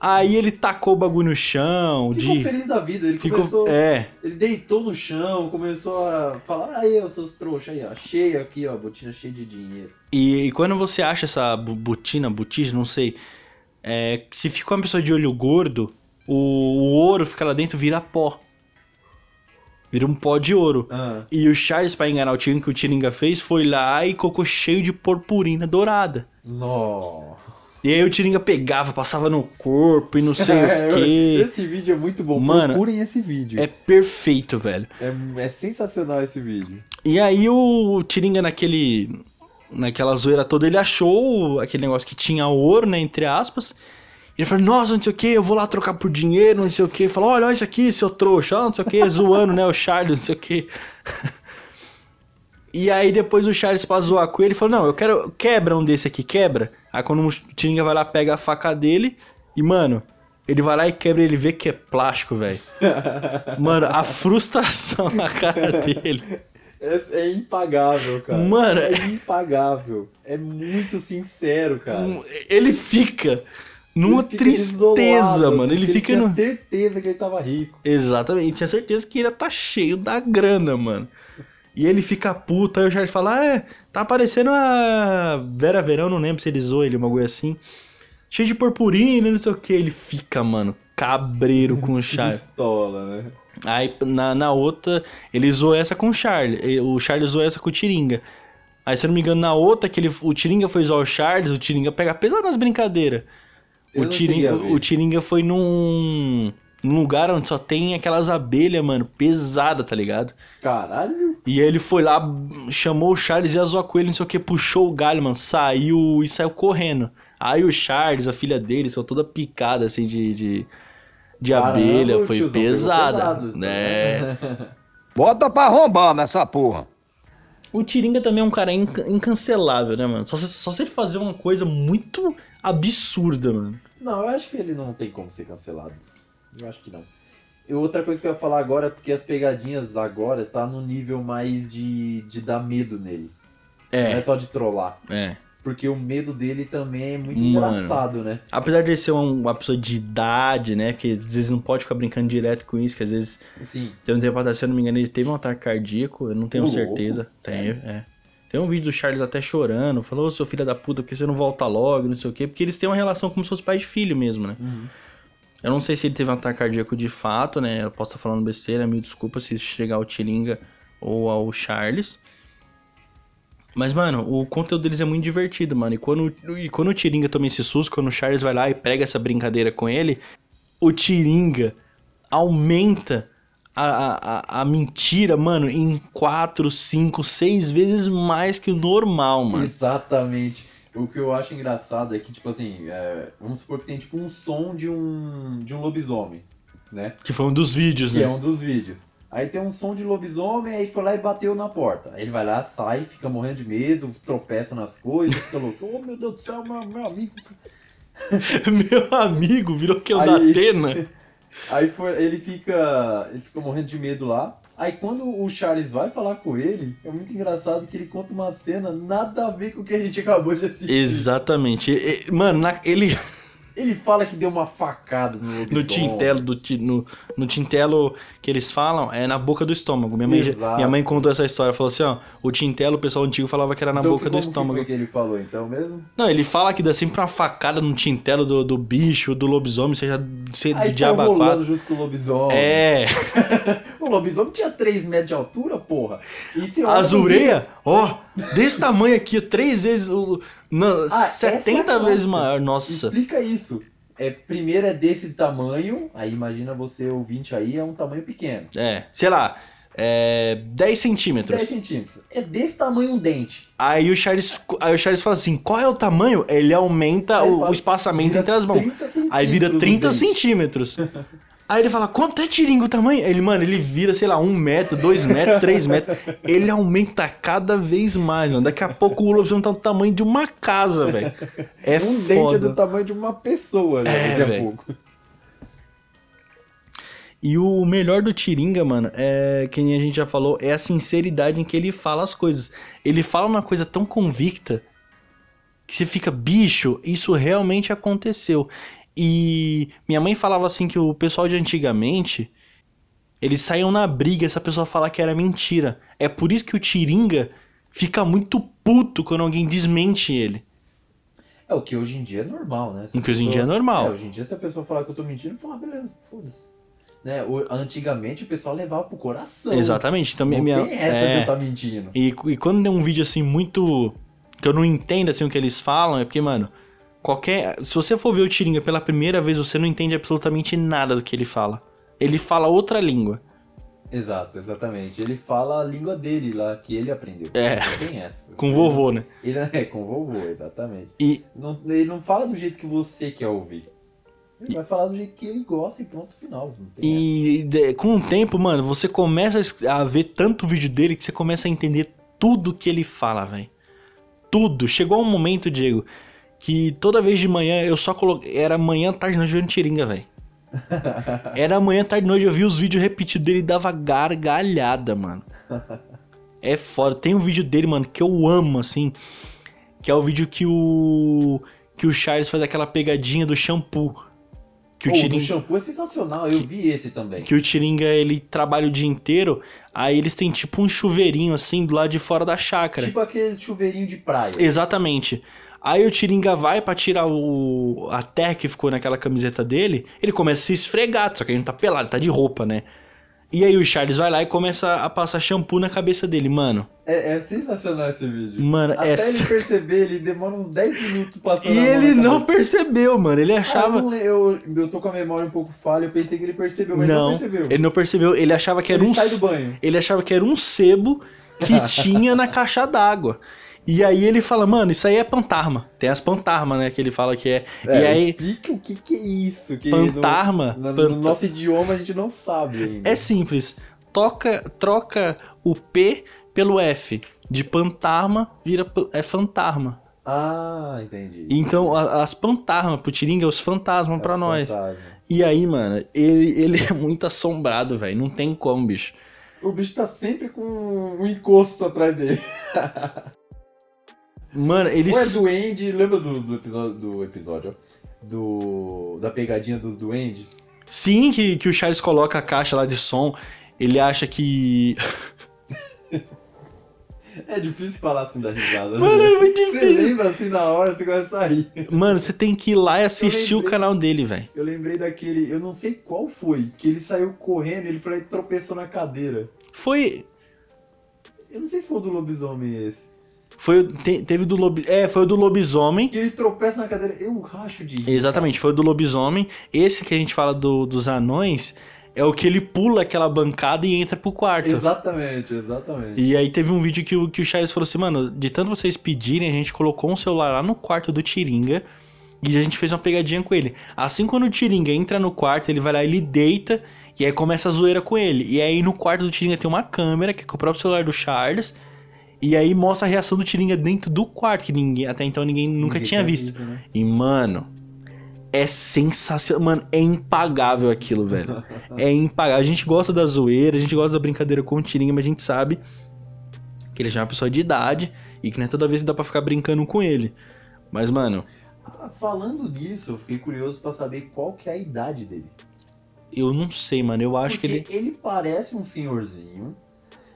Aí ele tacou o bagulho no chão, Ficou de. feliz da vida. Ele Ficou. começou. É. Ele deitou no chão, começou a falar, aí, ó, seus trouxas aí, ó. Cheio aqui, ó, botina cheia de dinheiro. E, e quando você acha essa botina, botija, não sei, é, se fica uma pessoa de olho gordo, o, o ouro fica lá dentro vira pó. Vira um pó de ouro. Ah, E o Charles, pra enganar o Tiringa, que o Tiringa fez, foi lá e colocou cheio de purpurina dourada. nossa. E aí o Tiringa pegava, passava no corpo e não sei [LAUGHS] É, o quê. Esse vídeo é muito bom. Mano, Procurem esse vídeo. É perfeito, velho. É, é sensacional esse vídeo. E aí o Tiringa naquele. Naquela zoeira toda, ele achou aquele negócio que tinha ouro, né? Entre aspas. Ele falou, nossa, não sei o que, eu vou lá trocar por dinheiro, não sei o que. Falou, olha, olha isso aqui, seu trouxa, não sei o que, zoando, né? O Charles, não sei o que. [LAUGHS] E aí depois o Charles pra zoar com ele falou, não, eu quero. Quebra um desse aqui, quebra. Aí quando o Tiringa vai lá, pega a faca dele e, mano, ele vai lá e quebra e ele vê que é plástico, velho. [LAUGHS] Mano, a frustração na cara dele. É, é impagável, cara. Mano, é impagável. É muito sincero, cara. Ele fica numa Ele fica tristeza, desolado, mano. Ele porque fica tinha no... certeza que ele tava rico. Exatamente, tinha certeza que ele ia tá cheio da grana, mano. E ele fica puta, aí o Charles fala, ah, é, tá parecendo a Vera Verão, não lembro se ele zoou ele, uma coisa assim. cheio de purpurina, não sei o que. Ele fica, mano, cabreiro com o [LAUGHS] Charles. Pistola, né? Aí na, na outra, ele zoou essa com o Charles. e- O Charles zoou essa com o Tiringa. Aí, se eu não me engano, na outra, que ele, o Tiringa foi zoar o Charles, o Tiringa pega pesado nas brincadeiras. Eu O Tiringa, o Tiringa foi num, num lugar onde só tem aquelas abelhas, mano, pesada, tá ligado? Caralho. E aí ele foi lá, chamou o Charles e ia zoar com ele, não sei o que, puxou o galho, mano, saiu e saiu correndo. Aí o Charles, a filha dele, saiu toda picada, assim, de, de, de Caramba, abelha, foi tiozão pesada. pesado, né? Bota pra arrombar nessa porra. O Tiringa também é um cara inca- incancelável, né, mano? Só se, só se ele fazer uma coisa muito absurda, mano. Não, eu acho que ele não tem como ser cancelado. Eu acho que não. E outra coisa que eu ia falar agora é porque as pegadinhas agora tá no nível mais de, de dar medo nele. Não é É, só de trollar. é. Porque o medo dele também é muito Mano. engraçado, né? Apesar de ele ser um- uma pessoa de idade, né? Que às vezes não pode ficar brincando direto com isso, que às vezes Sim. Tem um tempo atrás, se eu não me engano, ele teve um ataque cardíaco, eu não tenho Ô, certeza. louco, Tem, é. Tem um vídeo do Charles até chorando, falou, ô seu filho da puta, por que você não volta logo, não sei o quê, porque eles têm uma relação como se fosse pai e filho mesmo, né? Uhum. Eu não sei se ele teve um ataque cardíaco de fato, né? Eu posso estar falando besteira, mil desculpas se chegar ao Tiringa ou ao Charles. Mas, mano, o conteúdo deles é muito divertido, mano. E quando, e quando o Tiringa toma esse susto, quando o Charles vai lá e pega essa brincadeira com ele, o Tiringa aumenta a, a, a- mentira, mano, em 4, 5, 6 vezes mais que o normal, mano. Exatamente. O que eu acho engraçado é que, tipo assim, é, vamos supor que tem tipo um som de um, de um lobisomem, né? Que foi um dos vídeos, Que né? é um dos vídeos. Aí tem um som de lobisomem, aí foi lá e bateu na porta. Aí ele vai lá, sai, fica morrendo de medo, tropeça nas coisas, fica louco. Oh meu Deus do céu, meu, meu amigo. [LAUGHS] Meu amigo, virou que é o Aí- da Atena. [LAUGHS] Aí foi, ele fica. Ele fica morrendo de medo lá. Aí quando o Charles vai falar com ele, é muito engraçado que ele conta uma cena nada a ver com o que a gente acabou de assistir. Exatamente. Mano, ele Ele fala que deu uma facada no lobisomem. no tintelo do ti- no, no tintelo que eles falam é na boca do estômago. Minha mãe, já- minha mãe contou essa história, falou assim, ó, o tintelo o pessoal antigo falava que era na Então, boca que- do que estômago. foi que ele falou então mesmo? Não, ele fala que dá sempre uma facada no tintelo do, do bicho, do lobisomem, seja seja Aí saiu diabo rolando junto com o lobisomem. É, [LAUGHS] O lobisomem tinha 3 metros de altura, porra. E as orelhas, ó, desse tamanho aqui, três vezes, o, não, Ah, essa é a 70 vezes maior, nossa. Explica isso. É, primeiro é desse tamanho, aí imagina você ouvinte aí, é um tamanho pequeno. É, sei lá, é, 10 centímetros. 10 centímetros. É desse tamanho um dente. Aí o Charles, aí o Charles fala assim, qual é o tamanho? Ele aumenta o, fala, o espaçamento entre as mãos. 30 Aí vira centímetros o 30 dente. centímetros. [LAUGHS] Aí ele fala, quanto é tiringo o tamanho? Ele, mano, ele vira, sei lá, um metro, dois metros, três metros. Ele aumenta cada vez mais, mano. Daqui a pouco o lobisomem tá do tamanho de uma casa, velho. É um dente é foda. do tamanho de uma pessoa, né? É, daqui a pouco. E o melhor do Tiringa, mano, é que nem a gente já falou, é a sinceridade em que ele fala as coisas. Ele fala uma coisa tão convicta que você fica, bicho, isso realmente aconteceu. E minha mãe falava assim que o pessoal de antigamente, eles saíam na briga se a pessoa falar que era mentira. É por isso que o Tiringa fica muito puto quando alguém desmente ele. É o que hoje em dia é normal, né? Se O que hoje em dia é normal. É, hoje em dia se a pessoa falar que eu tô mentindo, eu falo, ah, beleza, foda-se. Né? o- Antigamente o pessoal levava pro coração. Exatamente. Então, Não minha, tem essa é, de eu tá mentindo. E, e quando é um vídeo assim muito. que eu não entendo assim o que eles falam, é porque, mano, qualquer. Se você for ver o Tiringa pela primeira vez, você não entende absolutamente nada do que ele fala. Ele fala outra língua. Exato, exatamente. Ele fala a língua dele lá, que ele aprendeu. É. Tem essa. Com vovô, né? Ele é [LAUGHS] com o vovô, exatamente. E Não, ele não fala do jeito que você quer ouvir. Ele vai falar do jeito que ele gosta e pronto, final. E com o tempo, mano, você começa a ver tanto vídeo dele que você começa a entender tudo que ele fala, velho. Tudo. Chegou um momento, Diego, que toda vez de manhã eu só coloquei. Era manhã, tarde, noite vendo tiringa, velho. [LAUGHS] Era manhã, tarde, noite, eu vi os vídeos repetidos dele e dava gargalhada, mano. [LAUGHS] É foda. Tem um vídeo dele, mano, que eu amo, assim. Que é o vídeo que o. Que o Charles faz aquela pegadinha do shampoo. Que o Pô, o do Tiringa. shampoo é sensacional, eu vi esse também. Que o Tiringa, ele trabalha o dia inteiro, aí eles têm tipo um chuveirinho assim do lado de fora da chácara. Tipo aquele chuveirinho de praia. Exatamente. Aí o Tiringa vai pra tirar o a terra que ficou naquela camiseta dele, ele começa a se esfregar, só que ele não tá pelado, tá de roupa, né? E aí o Charles vai lá e começa a passar shampoo na cabeça dele, mano. É, é sensacional esse vídeo. Mano, Até é. ele perceber, ele demora uns 10 minutos passando E ele não percebeu, mano. Ele Ah, eu, achava. não eu, eu tô com a memória um pouco falha, eu pensei que ele percebeu, mas não, Não, percebeu. ele não percebeu. Ele achava que era Ele um. sai do banho. Ele achava que era um sebo que [LAUGHS] tinha na caixa d'água. E aí ele fala, mano, isso aí é pantarma. Tem as pantarmas, né? Que ele fala que é. É, e aí, explica o que, que é isso. Que pantarma. No, no- panta- no nosso idioma a gente não sabe ainda. É simples. Toca, troca o P pelo F. De pantarma vira é fantasma. Ah, entendi. Então a- as pantarmas pro Tiringa é os fantasmas pra É nós. fantasma. E aí, mano, ele, ele é muito assombrado, velho. Não tem como, bicho. O bicho tá sempre com um encosto atrás dele. [LAUGHS] Mano, ele. Ou é duende, lembra do, do episódio, do episódio, ó? Do, da pegadinha dos duendes? Sim, que, que o Charles coloca a caixa lá de som. Ele acha que. [LAUGHS] É difícil falar assim da risada. Mano, né? é muito Você difícil. lembra assim na hora, você começa a rir. Mano, você tem que ir lá e assistir o lembrei. canal dele, velho. Eu lembrei daquele, eu não sei qual foi, que ele saiu correndo, ele foi lá e tropeçou na cadeira. Foi. Eu não sei se foi o do lobisomem esse. Foi, o- te- teve do lobi, É, foi o do lobisomem. Que ele tropeça na cadeira, eu racho de. Exatamente, foi o do lobisomem. Esse que a gente fala do- dos anões é o que ele pula aquela bancada e entra pro quarto. Exatamente, exatamente. E aí teve um vídeo que o, que o Charles falou assim, mano, de tanto vocês pedirem, a gente colocou um celular lá no quarto do Tiringa e a gente fez uma pegadinha com ele. Assim quando o Tiringa entra no quarto, ele vai lá, ele deita e aí começa a zoeira com ele. E aí no quarto do Tiringa tem uma câmera, que é com o próprio celular do Charles, e aí mostra a reação do Tiringa dentro do quarto, que ninguém, até então ninguém nunca Ninguém tinha visto. né? E, mano, é sensacional. Mano, é impagável aquilo, velho. [LAUGHS] É impagável. A gente gosta da zoeira, a gente gosta da brincadeira com o Tiringa, mas a gente sabe que ele já é uma pessoa de idade e que não é toda vez que dá pra ficar brincando com ele. Mas, mano, Falando nisso, eu fiquei curioso pra saber qual que é a idade dele. eu não sei, mano. Eu acho Porque que ele. ele parece um senhorzinho,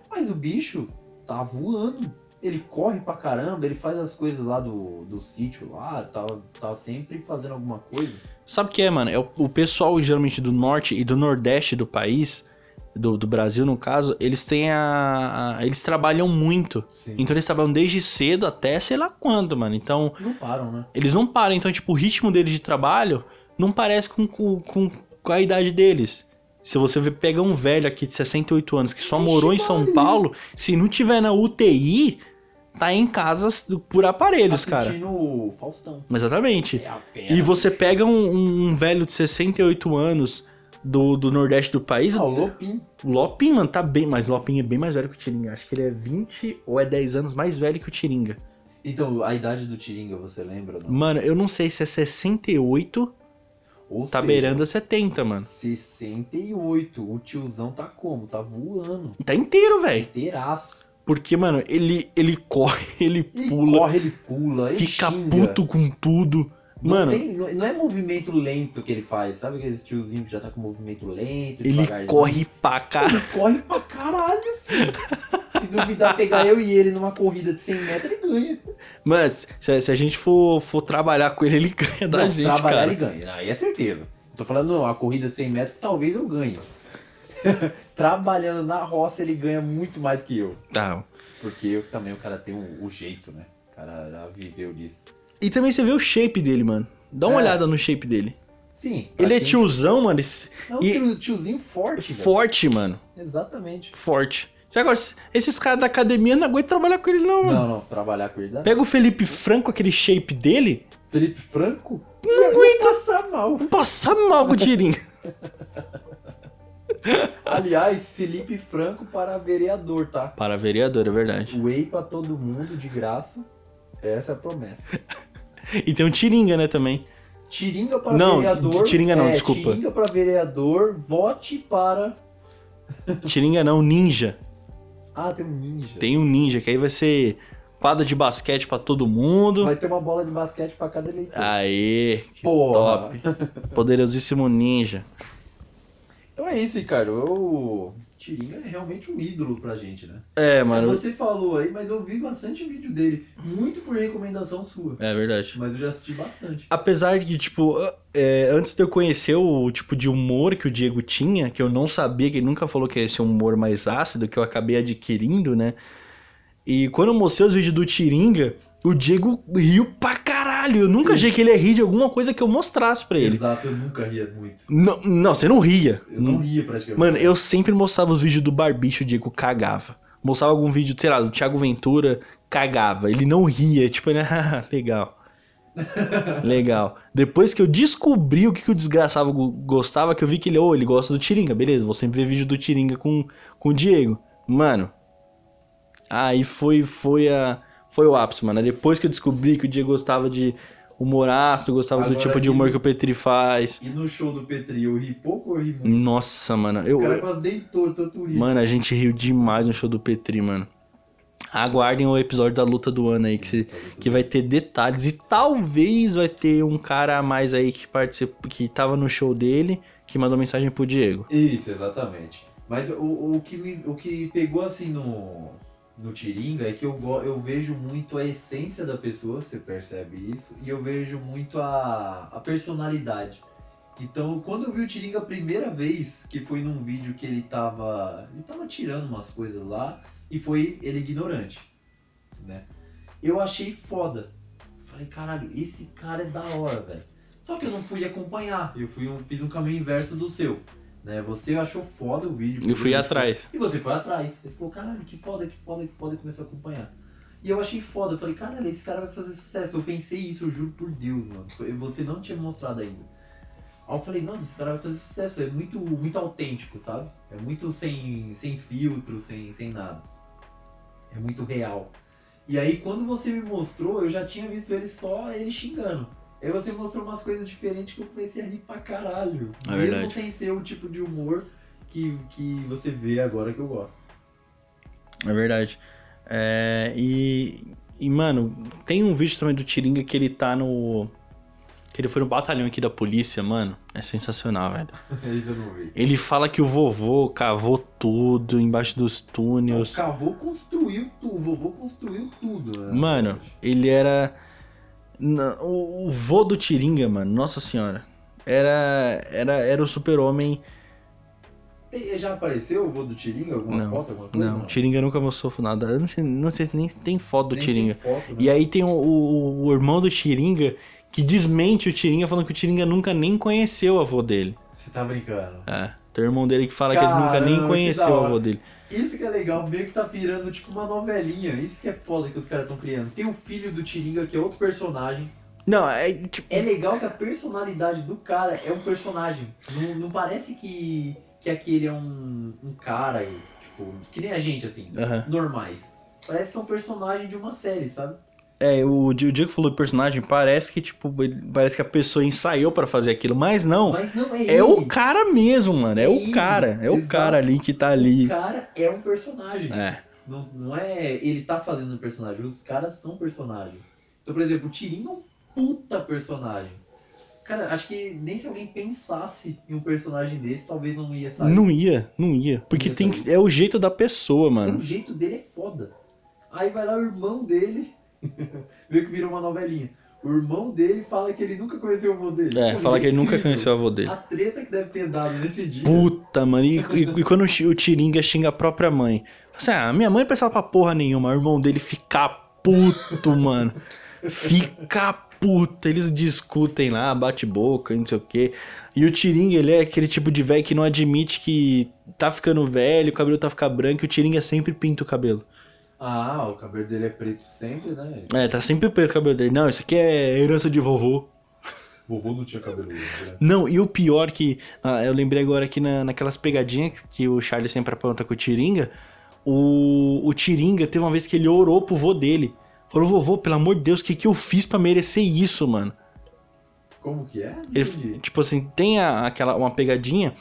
mas o bicho tá voando. Ele corre pra caramba, ele faz as coisas lá do, do sítio lá, tá, tá sempre fazendo alguma coisa. Sabe o que é, mano? É o, o pessoal, geralmente, do norte e do nordeste do país, do, do Brasil, no caso, eles têm a, a- Eles trabalham muito. Sim. Então eles trabalham desde cedo até sei lá quando, mano. Então. Não param, né? Eles não param, então, tipo, o ritmo deles de trabalho não parece com, com, com, com a idade deles. Se você pega um velho aqui de 68 anos que só morou em São Maria. Paulo, se não tiver na UTI, tá em casas por aparelhos, cara. Assistindo o Faustão. Exatamente. É fera. E você pega um, um velho de 68 anos do, do Nordeste do país, Ah, o Lopim. o Lopin, mano, tá bem, mas o Lopin é bem mais velho que o Tiringa. Acho que ele é 20 ou é 10 anos mais velho que o Tiringa. Então, a idade do Tiringa, você lembra? Não? Mano, eu não sei se é 68 Ou Tá seja, beirando a 70, mano. 68. O tiozão tá como? Tá voando. Tá inteiro, velho. Inteiraço. Porque, mano, ele, ele corre, [LAUGHS] ele Ele pula, corre, ele pula, ele fica xinga. puto com tudo. Não, Mano, tem- não, é movimento lento que ele faz. Sabe aqueles tiozinho que já tá com movimento lento, ele corre pra cá. Ele corre pra caralho, filho. Se duvidar pegar eu e ele numa corrida de 100 metros, ele ganha. Mas, se, se a gente for, for trabalhar com ele, ele ganha da não, gente, trabalhar cara. ele ganha. Aí é certeza. Tô falando a corrida de 100 metros, talvez eu ganhe. [LAUGHS] Trabalhando na roça, ele ganha muito mais do que eu. Tá. Porque eu, também o cara tem o, o jeito, né? O cara já viveu disso. E também você vê o shape dele, mano. Dá uma É. olhada no shape dele. Sim. Ele é tiozão, mano. esse- É um e- tio- tiozinho forte, velho. Forte, mano. Exatamente. Forte. Você agora, esses caras da academia não aguentam trabalhar com ele, não, mano. Não, não, trabalhar com ele dá. Pega o Felipe Franco, aquele shape dele, Felipe Franco? Não aguenta passar mal. passa mal com o Tiringa. [LAUGHS] Aliás, Felipe Franco para vereador, tá? Para vereador, é verdade. Whey pra todo mundo, de graça. Essa é a promessa. E tem o Tiringa, né, também. Tiringa para Não, vereador. Tiringa não, é, desculpa. Tiringa para vereador, vote para. Tiringa não, ninja. Ah, tem um ninja. Tem um ninja, que aí vai ser quadra de basquete pra todo mundo. Vai ter uma bola de basquete para cada eleitor. Aê, que Porra. top. [LAUGHS] Poderosíssimo ninja. Então é isso, Ricardo. Eu Tiringa é realmente um ídolo pra gente, né? É, mano. Você falou aí, mas eu vi bastante vídeo dele. Muito por recomendação sua. É verdade. Mas eu já assisti bastante. Apesar de, tipo, é, antes de eu conhecer o tipo de humor que o Diego tinha, que eu não sabia, que ele nunca falou que ia ser um humor mais ácido, que eu acabei adquirindo, né? E quando eu mostrei os vídeos do Tiringa, o Diego riu pra caralho. Eu nunca achei que ele ia rir de alguma coisa que eu mostrasse pra ele. Exato, eu nunca ria muito. Não, não, você não ria. Eu não ria praticamente. Mano, eu sempre mostrava os vídeos do Barbicho, o Diego cagava. Mostrava algum vídeo, sei lá, do Thiago Ventura, cagava. Ele não ria, tipo, ele, [LAUGHS] ah, legal. legal. Depois que eu descobri o que, que o desgraçado go- gostava, que eu vi que ele, ô, ele gosta do Tiringa, beleza, vou sempre ver vídeo do Tiringa com, com o Diego. Mano, aí foi, foi a. Foi o ápice, mano. Depois que eu descobri que o Diego gostava de humor ácido, gostava do Agora tipo de humor que o Petri faz. E no show do Petri, eu ri pouco ou ri muito? Nossa, mano. Eu, O cara quase deitou, tanto ri. Mano, a gente riu demais no show do Petri, mano. Aguardem o episódio da luta do ano aí, que, se- que vai ter detalhes. E talvez vai ter um cara a mais aí que participa, que tava no show dele, que mandou mensagem pro Diego. Isso, exatamente. Mas o, o, que me, o que pegou assim no, no Tiringa é que eu, eu vejo muito a essência da pessoa, você percebe isso, e eu vejo muito a, a personalidade. Então, quando eu vi o Tiringa a primeira vez, que foi num vídeo que ele tava. Ele tava tirando umas coisas lá e foi ele ignorante. Né? Eu achei foda. Falei, caralho, esse cara é da hora, velho. Só que eu não fui acompanhar. Eu fui um- fiz um caminho inverso do seu. Né? Você achou foda o vídeo. Eu fui atrás. E você foi atrás. Você falou, caralho, que foda, que foda, que foda, e começou a acompanhar. E eu achei foda. Eu falei, caralho, esse cara vai fazer sucesso. Eu pensei isso, eu juro por Deus, mano. Você não tinha mostrado ainda. Aí eu falei, nossa, esse cara vai fazer sucesso. É muito, muito autêntico, sabe? É muito sem, sem filtro, sem, sem nada. É muito real. E aí, quando você me mostrou, eu já tinha visto ele só ele xingando. Aí você mostrou umas coisas diferentes que eu comecei a rir pra caralho. É mesmo verdade. sem ser o tipo de humor que, que você vê agora que eu gosto. É verdade. É, e, e, mano, tem um vídeo também do Tiringa que ele tá no. Que ele foi no batalhão aqui da polícia, mano. É sensacional, velho. [LAUGHS] Isso eu não vi. Ele fala que o vovô cavou tudo embaixo dos O túneis. Cavô construiu tudo, o vovô construiu tudo. Né? Mano, ele era. O, o vô do Tiringa, mano, nossa senhora. Era. Era, era o super-homem. Já apareceu o vô do Tiringa? Alguma Não, foto, alguma coisa? Não, o Tiringa nunca mostrou nada. Eu não sei, não sei se nem tem foto do Nem Tiringa. Foto, né? E aí tem o, o- o irmão do Tiringa que desmente o Tiringa falando que o Tiringa nunca nem conheceu o avô dele. Você tá brincando. É. Tem o irmão dele que fala que ele nunca Caramba, nem conheceu o avô dele. Isso que é legal, meio que tá virando tipo uma novelinha. Isso que é foda que os caras estão criando. Tem o filho do Tiringa, que é outro personagem. Não, é tipo. É legal que a personalidade do cara é um personagem. Não, não parece que, que aquele é um, um cara, tipo, que nem a gente, assim, Aham. normais. Parece que é um personagem de uma série, sabe? É, o, o Diego falou do personagem, parece que, tipo, parece que a pessoa ensaiou pra fazer aquilo, mas não. Mas não é, É o cara mesmo, mano. É, É o cara. É o exato. cara ali que tá ali. O cara é um personagem. É. Não, não é ele tá fazendo um personagem, os caras são personagens. Então, por exemplo, o Tiringa é um puta personagem. Cara, acho que nem se alguém pensasse em um personagem desse, talvez não ia sair. Não ia, não ia. Porque Ia tem que, é o jeito da pessoa, O mano. jeito dele é foda. Aí vai lá o irmão dele, [LAUGHS] meio que virou uma novelinha. O irmão dele fala que ele nunca conheceu o avô dele. É, Pô, fala que ele nunca incrível. conheceu o avô dele. A treta que deve ter dado nesse dia. Puta, mano. E, e- e quando o Ti- o Tiringa xinga a própria mãe? Assim, ah, minha mãe não pensava pra porra nenhuma. O irmão dele fica puto, mano. Fica puto. Eles discutem lá, bate boca, e não sei o quê. E o Tiringa, ele é aquele tipo de velho que não admite que tá ficando velho, o cabelo tá ficando branco, e o Tiringa sempre pinta o cabelo. Ah, o cabelo dele é preto sempre, né? É, tá sempre preto o cabelo dele. Não, isso aqui é herança de vovô. Vovô não tinha cabelo né? Não, e o pior que. ah, eu lembrei agora aqui na, naquelas pegadinhas que o Charlie sempre aponta com o Tiringa. O, o Tiringa teve uma vez que ele orou pro vô dele. Falou, vovô, pelo amor de Deus, o que, que eu fiz pra merecer isso, mano? Como que é? Ele, tipo assim, tem a- aquela, uma pegadinha,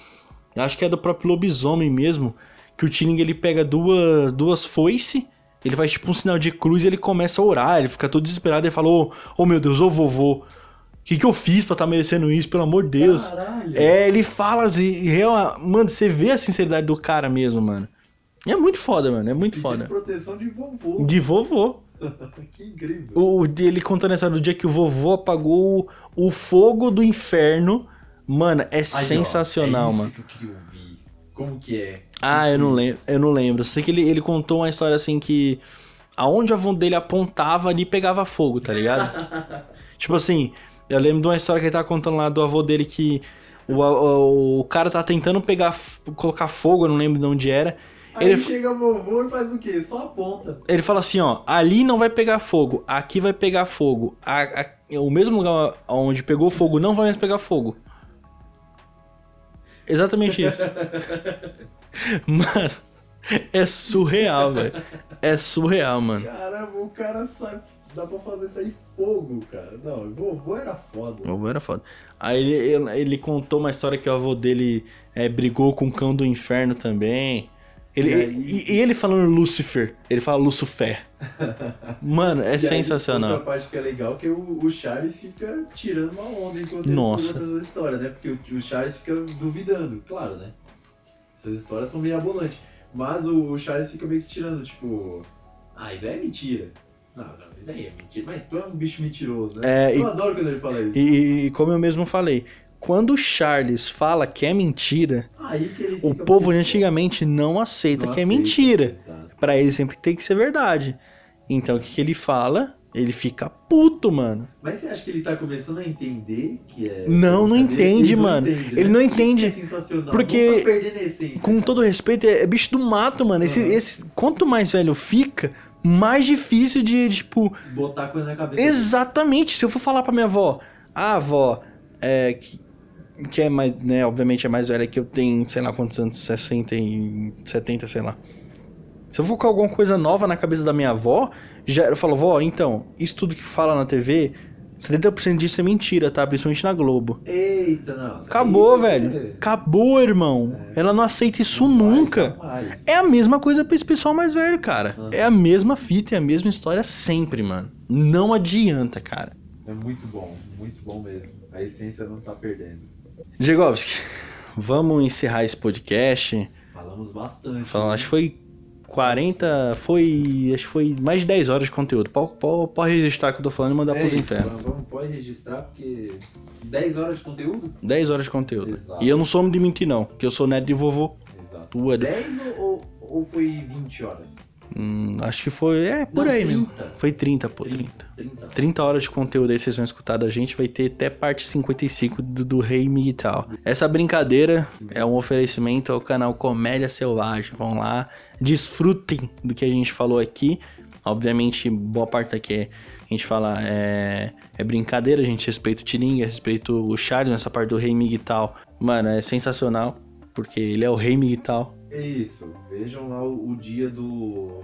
acho que é do próprio lobisomem mesmo, que o Tiringa ele pega duas, duas foice, ele faz tipo um sinal de cruz e ele começa a orar, ele fica todo desesperado e fala, ô oh, meu Deus, ô vovô. que, que eu fiz pra tá merecendo isso, pelo amor de Deus? Caralho. É, ele fala assim, real, mano, você vê a sinceridade do cara mesmo, mano. E é muito foda, mano, é muito Pedindo foda. proteção de vovô. De vovô. [LAUGHS] que incrível. O, o- ele contando essa do dia que o vovô apagou o, o fogo do inferno. Mano, é Aí, ó, sensacional, é isso mano. que eu queria ouvir. Como que é? Ah, eu não lembro, eu não lembro. Sei que ele, ele contou uma história assim que aonde a avó dele apontava ali pegava fogo, tá ligado? [LAUGHS] tipo assim, eu lembro de uma história que ele tava contando lá do avô dele que o, o, o cara tá tentando pegar, colocar fogo, eu não lembro de onde era. Aí Ele, chega o vovô e faz o quê? Só aponta. ele fala assim, ó, ali não vai pegar fogo, aqui vai pegar fogo. A- a- o mesmo lugar onde pegou fogo não vai mais pegar fogo. Exatamente isso. [LAUGHS] Mano, é surreal, velho. É surreal, mano. Caramba, o cara sai. Dá pra fazer sair fogo, cara. Não, o vovô era foda. O avô era foda. Aí ele, ele, ele contou uma história que o avô dele é, brigou com o cão do inferno também. Ele, E aí? e, e ele falando Lucifer, ele fala Lucifer. [LAUGHS] Mano, é E aí, sensacional. Outra parte que é legal é que o, o Charles fica tirando uma onda enquanto Nossa. ele conta essas histórias, né? Porque o, o Charles fica duvidando, claro, né? Essas histórias são meio abolantes. Mas o, o Charles fica meio que tirando, tipo. Ah, isso aí é mentira. Não, não, isso aí é mentira. Mas tu é um bicho mentiroso, né? É, Eu e- adoro quando ele fala isso. E, e como eu mesmo falei, quando o Charles fala que é mentira, Aí que ele o povo pistola. antigamente não aceita Não que é aceita, mentira. exato. Pra ele sempre tem que ser verdade. Então o que, que ele fala? Ele fica puto, mano. Mas você acha que ele tá começando a entender que é. Não, não entende, Ele não mano. entende, Ele né? não Isso entende, é sensacional. porque- Não tá essência. Com cara. todo respeito, é, é bicho do mato, mano. Esse, Aham. esse, quanto mais velho fica, mais difícil de, de, tipo. Botar coisa na cabeça. dele. Exatamente. Se eu for falar pra minha avó, a avó, é, que, que é mais, né, obviamente é mais velha que eu tenho, sei lá quantos anos, 60 e 70, sei lá. Se eu for com alguma coisa nova na cabeça da minha avó, já, eu falo, vó, então, isso tudo que fala na TV, 70% disso é mentira, tá? Principalmente na Globo. Eita, não. Acabou, Aí você- velho. Acabou, irmão. Ela não aceita isso Não vai, nunca. jamais. É a mesma coisa pra esse pessoal mais velho, cara. Aham. É a mesma fita, é a mesma história sempre, mano. Não adianta, cara. É muito bom, muito bom mesmo. A essência não tá perdendo. Jegovski, vamos encerrar esse podcast. Falamos bastante. Falando, né? acho que foi 40. Foi. Acho que foi mais de 10 horas de conteúdo. Pode, pode, pode registrar que eu tô falando e mandar É pros isso, infernos. Vamos, pode registrar, porque 10 horas de conteúdo? 10 horas de conteúdo. Exato. E eu não sou homem de mentir, não, que eu sou neto de vovô. Exato. Tu é do- 10 ou, ou, ou foi 20 horas? Hum, acho que foi. É, por Não, aí mesmo. 30. Foi 30, pô, 30. 30. 30 horas de conteúdo aí vocês vão escutar da gente, vai ter até parte 55 do, do Rei Miguel. Essa brincadeira é um oferecimento ao canal Comédia Selvagem. Vão lá, desfrutem do que a gente falou aqui. Obviamente, boa parte daqui é- a gente fala é, é brincadeira, a gente respeita o Tiringa, respeita o Charles nessa parte do Rei Miguel. Mano, é sensacional, porque ele é o Rei Miguel. É isso. Vejam lá o, o dia do.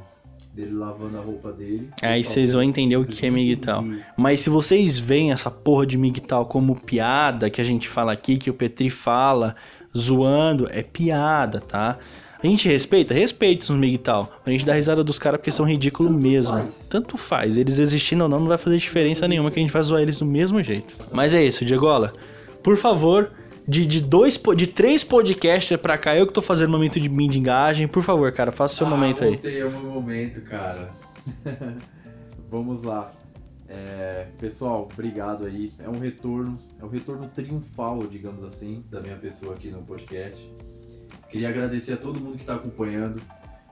dele lavando a roupa dele. Aí vocês vão entender o que é Miguel. Mas se vocês veem essa porra de Miguel como piada, que a gente fala aqui, que o Petri fala, zoando, é piada, tá? A gente respeita? Respeita os Miguel. A gente dá risada dos caras porque são ridículos mesmo. faz. Tanto faz. Eles existindo ou não, não vai fazer diferença nenhuma, que a gente vai zoar eles do mesmo jeito. Mas é isso, Diegola. Por favor, de, de dois, de três podcasts pra cá, eu que tô fazendo momento de mendigagem, por favor, cara, faça o seu ah, momento aí. Ao meu momento, cara. [LAUGHS] Vamos lá. É, pessoal, obrigado aí. É um retorno, é um retorno triunfal, digamos assim, da minha pessoa aqui no podcast. Queria agradecer a todo mundo que está acompanhando.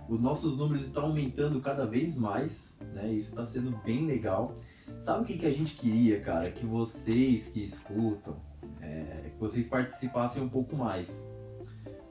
Os nossos números estão aumentando cada vez mais, né? Isso está sendo bem legal. Sabe o que, que a gente queria, cara? Que vocês que escutam, é, vocês participassem um pouco mais.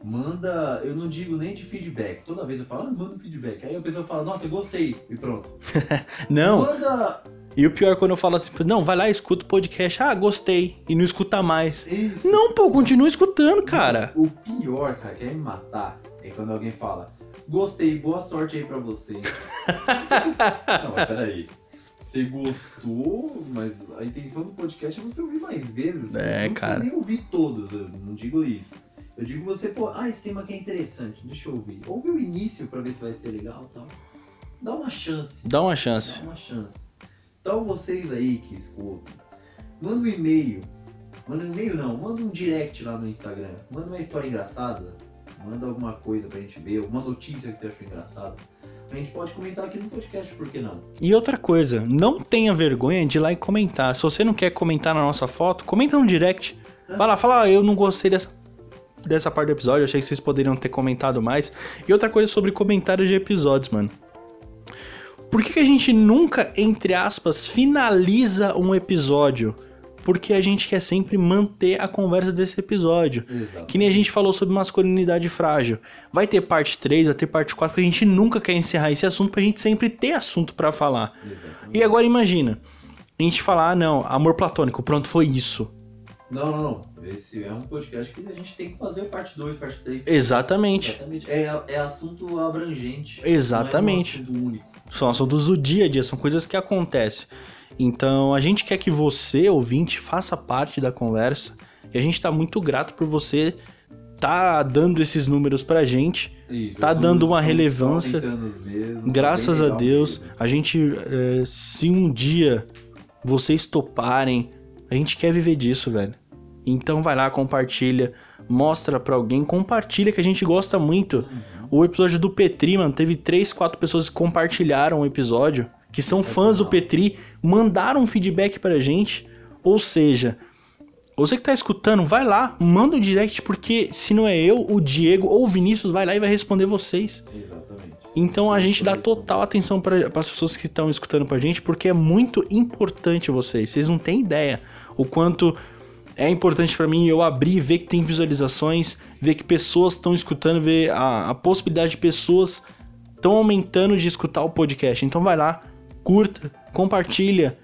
Manda, eu não digo nem de feedback. Toda vez eu falo, ah, manda um feedback. Aí a pessoa fala, nossa, eu gostei. E pronto. [LAUGHS] Não, Manda E o pior é quando eu falo assim, não, vai lá, escuta o podcast. Ah, gostei. E não escuta mais. isso. Não, pô, continua escutando, cara. O pior, cara, que é me matar, é quando alguém fala, gostei, boa sorte aí pra vocês. [LAUGHS] não, mas peraí. Você gostou, mas a intenção do podcast é você ouvir mais vezes. É, não cara. precisa nem ouvir todos, eu não digo isso. Eu digo você, pô, ah, esse tema aqui é interessante, deixa eu ouvir. Ouve o início pra ver se vai ser legal e tal. Dá uma chance. Dá uma chance. Dá uma chance. Então vocês aí que escutam, Manda um e-mail. Manda um e-mail não, manda um direct lá no Instagram. Manda uma história engraçada. Manda alguma coisa pra gente ver, uma notícia que você achou engraçada. A gente pode comentar aqui no podcast, por que não? E outra coisa, não tenha vergonha de ir lá e comentar. Se você não quer comentar na nossa foto, comenta no direct. Vai lá, fala, ah, eu não gostei dessa, dessa parte do episódio, achei que vocês poderiam ter comentado mais. E outra coisa sobre comentários de episódios, mano. Por que, que a gente nunca, entre aspas, finaliza um episódio? Porque a gente quer sempre manter a conversa desse episódio. Exato. Que nem a gente falou sobre masculinidade frágil. Vai ter parte 3, vai ter parte 4, porque a gente nunca quer encerrar esse assunto pra gente sempre ter assunto pra falar. E agora imagina, a gente falar, ah não, amor platônico, pronto, foi isso. Não, não, não. Esse é um podcast que a gente tem que fazer parte 2, parte 3. Exatamente. Exatamente. É, é assunto abrangente. Exatamente. Não é um assunto único. São assuntos do dia a dia, são coisas que acontecem. Então a gente quer que você, ouvinte, faça parte da conversa. E a gente tá muito grato por você tá dando esses números pra gente. Isso, Tá dando uma relevância. mesmo, tá Graças a Deus, mesmo. a gente, é, se um dia vocês toparem, a gente quer viver disso, velho. Então vai lá, compartilha, mostra pra alguém, compartilha que a gente gosta muito. O episódio do Petri, mano, teve três, quatro pessoas que compartilharam o episódio, que são fãs do Petri, mandaram um feedback pra gente. Ou seja, você que tá escutando, vai lá, manda um direct, porque se não é eu, o Diego ou o Vinícius vai lá e vai responder vocês. Exatamente. Então a gente dá total atenção para as pessoas que estão escutando pra gente, porque é muito importante vocês. Vocês não têm ideia o quanto é importante pra mim eu abrir ver que tem visualizações, ver que pessoas estão escutando, ver a, a possibilidade de pessoas estão aumentando de escutar o podcast. Então vai lá, curta, compartilha,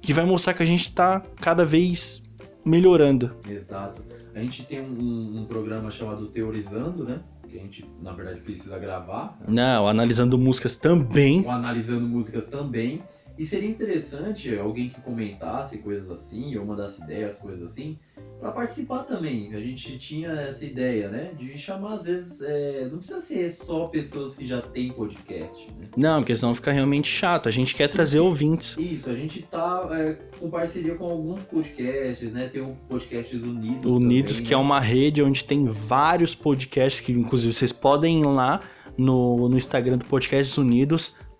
que vai mostrar que a gente tá cada vez melhorando. Exato. A gente tem um, um programa chamado Teorizando, né? Que a gente, na verdade, precisa gravar. né? Não, analisando músicas também. Ou analisando músicas também. E seria interessante alguém que comentasse coisas assim, ou mandasse ideias, coisas assim, pra participar também. A gente tinha essa ideia, né? De chamar, às vezes, é, não precisa ser só pessoas que já têm podcast, né? Não, porque senão fica realmente chato. A gente quer trazer ouvintes. Isso, a gente tá é, com parceria com alguns podcasts, né? Tem o Podcasts Unidos. Unidos, também, que é né? uma rede onde tem vários podcasts, que inclusive vocês podem ir lá no, no Instagram do Podcasts Unidos.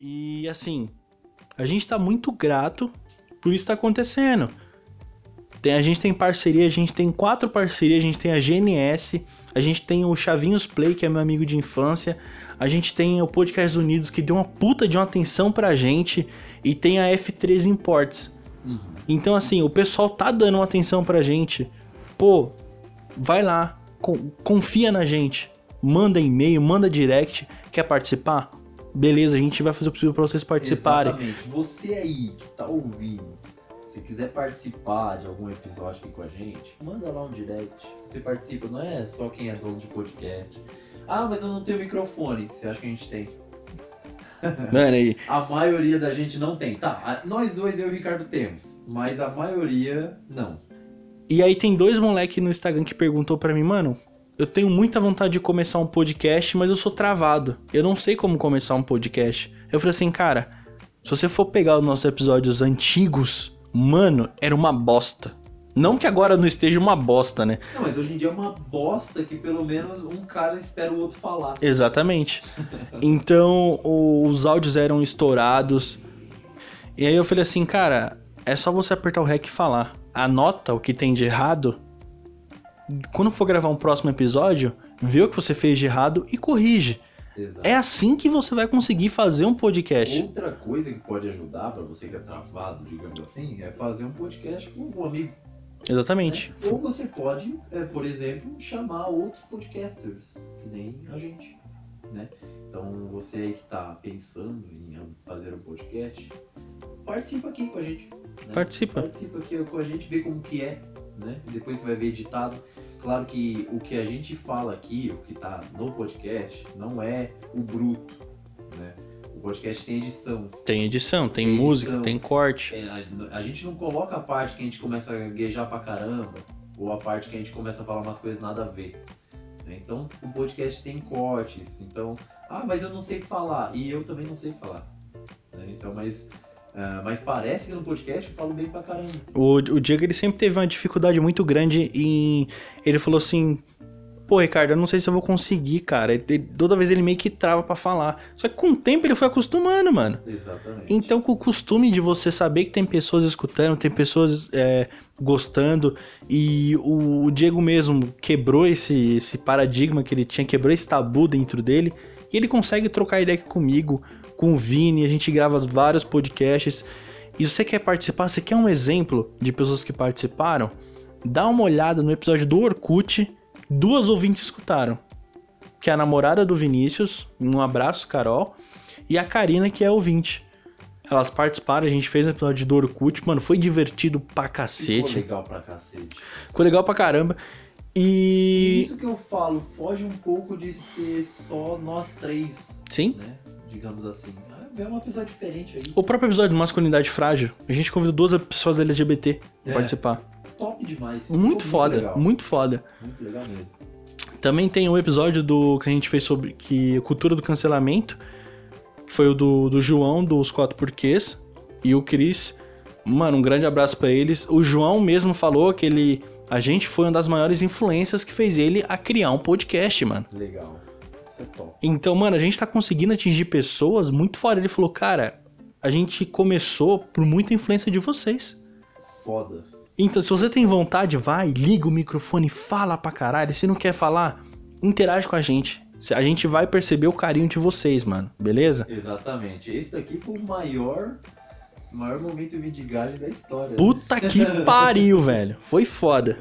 E assim, a gente tá muito grato por isso tá acontecendo. Tem, a gente tem parceria, a gente tem quatro parcerias, a gente tem a GNS, a gente tem o Chavinhos Play, que é meu amigo de infância, a gente tem o Podcast Unidos, que deu uma puta de uma atenção pra gente, e tem a F3 Imports. Então, assim, o pessoal tá dando uma atenção pra gente. Pô, vai lá, con- confia na gente, manda e-mail, manda direct, quer participar? Beleza, a gente vai fazer o possível pra vocês participarem. Exatamente. Você aí que tá ouvindo, se quiser participar de algum episódio aqui com a gente, manda lá um direct. Você participa, não é só quem é dono de podcast. Ah, mas eu não tenho microfone. Você acha que a gente tem? [LAUGHS] Mano, aí, A maioria da gente não tem. Tá, nós dois, eu e o Ricardo temos. Mas a maioria, não. E aí tem dois moleque no Instagram que perguntou pra mim, mano, eu tenho muita vontade de começar um podcast, mas eu sou travado. Eu não sei como começar um podcast. Eu falei assim, cara, se você for pegar os nossos episódios antigos, mano, era uma bosta. Não que agora não esteja uma bosta, né? Não, mas hoje em dia é uma bosta que pelo menos um cara espera o outro falar. Exatamente. [LAUGHS] Então, os áudios eram estourados. E aí eu falei assim, cara, é só você apertar o REC e falar. Anota o que tem de errado. Quando for gravar um próximo episódio, vê o que você fez de errado e corrige. Exato. É assim que você vai conseguir fazer um podcast. Outra coisa que pode ajudar pra você que é travado, digamos assim, é fazer um podcast com um amigo. Exatamente. né? Ou você pode, é, por exemplo, chamar outros podcasters, que nem a gente, né? Então você aí que tá pensando em fazer um podcast, participa aqui com a gente. né? Participa. Participa aqui com a gente, vê como que é, né? E depois você vai ver editado. Claro que o que a gente fala aqui, o que tá no podcast, não é o bruto, né? O podcast tem edição. Tem edição, tem, Tem música, edição. tem corte. É, a, a gente não coloca a parte que a gente começa a gaguejar pra caramba, ou a parte que a gente começa a falar umas coisas nada a ver. né? Então, o podcast tem cortes. Então, ah, mas eu não sei falar. E eu também não sei falar. né? Então, mas, ah, mas parece que no podcast eu falo bem pra caramba. O, o Diego ele sempre teve uma dificuldade muito grande em. Ele falou assim: Pô, Ricardo, eu não sei se eu vou conseguir, cara. Ele- toda vez ele meio que trava pra falar. Só que com o tempo ele foi acostumando, mano. Exatamente. Então, com o costume de você saber que tem pessoas escutando, tem pessoas é, gostando, e o, o Diego mesmo quebrou esse, esse paradigma que ele tinha, quebrou esse tabu dentro dele, e ele consegue trocar ideia aqui comigo, com o Vini, a gente grava vários podcasts. E se você quer participar, você quer um exemplo de pessoas que participaram? Dá uma olhada no episódio do Orkut, duas ouvintes escutaram. Que é a namorada do Vinícius, um abraço, Carol, e a Karina, que é ouvinte. Elas participaram, a gente fez um episódio do Orkut, mano, foi divertido pra Ficou cacete. legal pra cacete. Ficou legal pra caramba. E E. isso que eu falo, foge um pouco de ser só nós três, Sim. né? Digamos assim. É uma pessoa diferente aí. O próprio episódio de Masculinidade Frágil, a gente convidou duas pessoas LGBT pra É. participar. Top demais. Muito Ficou foda, legal. muito foda. Muito legal mesmo. Também tem um episódio do que a gente fez sobre que cultura do cancelamento, que foi o do, do João, dos Quatro Porquês, e o Cris. Mano, um grande abraço pra eles. O João mesmo falou que ele. A gente foi uma das maiores influências que fez ele a criar um podcast, mano. Legal. Isso é top. Então, mano, a gente tá conseguindo atingir pessoas muito fora. Ele falou, cara, a gente começou por muita influência de vocês. Foda. Então, se você tem vontade, vai, liga o microfone, fala pra caralho. Se não quer falar, interage com a gente. A gente vai perceber o carinho de vocês, mano. Beleza? Exatamente. Esse daqui foi o maior, maior momento midigagem da história. né? Puta que [LAUGHS] pariu, velho. Foi foda.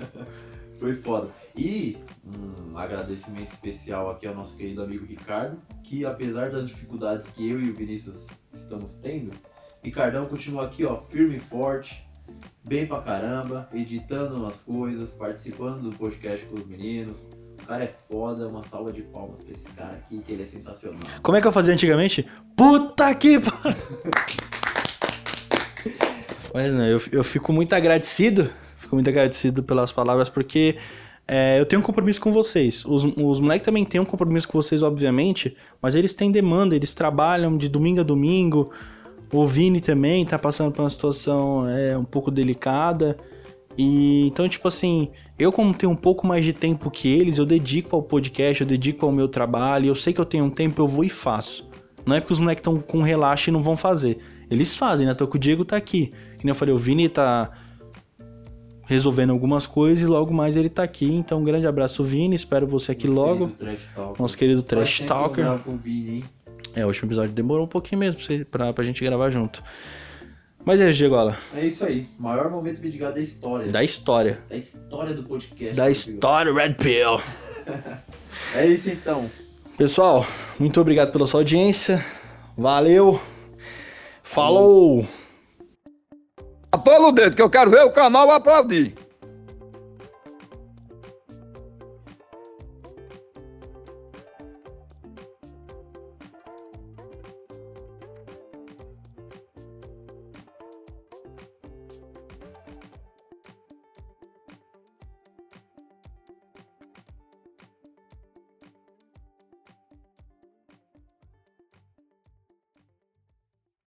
Foi foda. E um agradecimento especial aqui ao nosso querido amigo Ricardo, que apesar das dificuldades que eu e o Vinícius estamos tendo, Ricardão continua aqui, ó, firme e forte, bem pra caramba, editando umas coisas, participando do podcast com os meninos. O cara é foda, uma salva de palmas pra esse cara aqui, que ele é sensacional. Como é que eu fazia antigamente? Puta que. [LAUGHS] Mas não, eu, eu fico muito agradecido. Fico muito agradecido pelas palavras, porque é, eu tenho um compromisso com vocês. Os, os moleques também têm um compromisso com vocês, obviamente, mas eles têm demanda, eles trabalham de domingo a domingo. O Vini também tá passando por uma situação é, um pouco delicada. E então, tipo assim, eu como tenho um pouco mais de tempo que eles, eu dedico ao podcast, eu dedico ao meu trabalho, eu sei que eu tenho um tempo, eu vou e faço. Não é porque os moleques estão com relaxo e não vão fazer. Eles fazem, né? Tô que o Diego tá aqui. E nem eu falei, o Vini tá resolvendo algumas coisas e logo mais ele tá aqui. Então, um grande abraço, Vini. Espero você aqui Nosso logo. querido. Nosso querido Trash Talker. Vini? É, o último episódio demorou um pouquinho mesmo pra, pra, gente gravar junto. Mas é, Diego, olha, É isso aí. Maior momento midigado da história. da história. Da história do podcast. Da história Red Pill. [LAUGHS] É isso então. Pessoal, muito obrigado pela sua audiência. Valeu. Falou. Atola o dedo, que eu quero ver o canal aplaudir.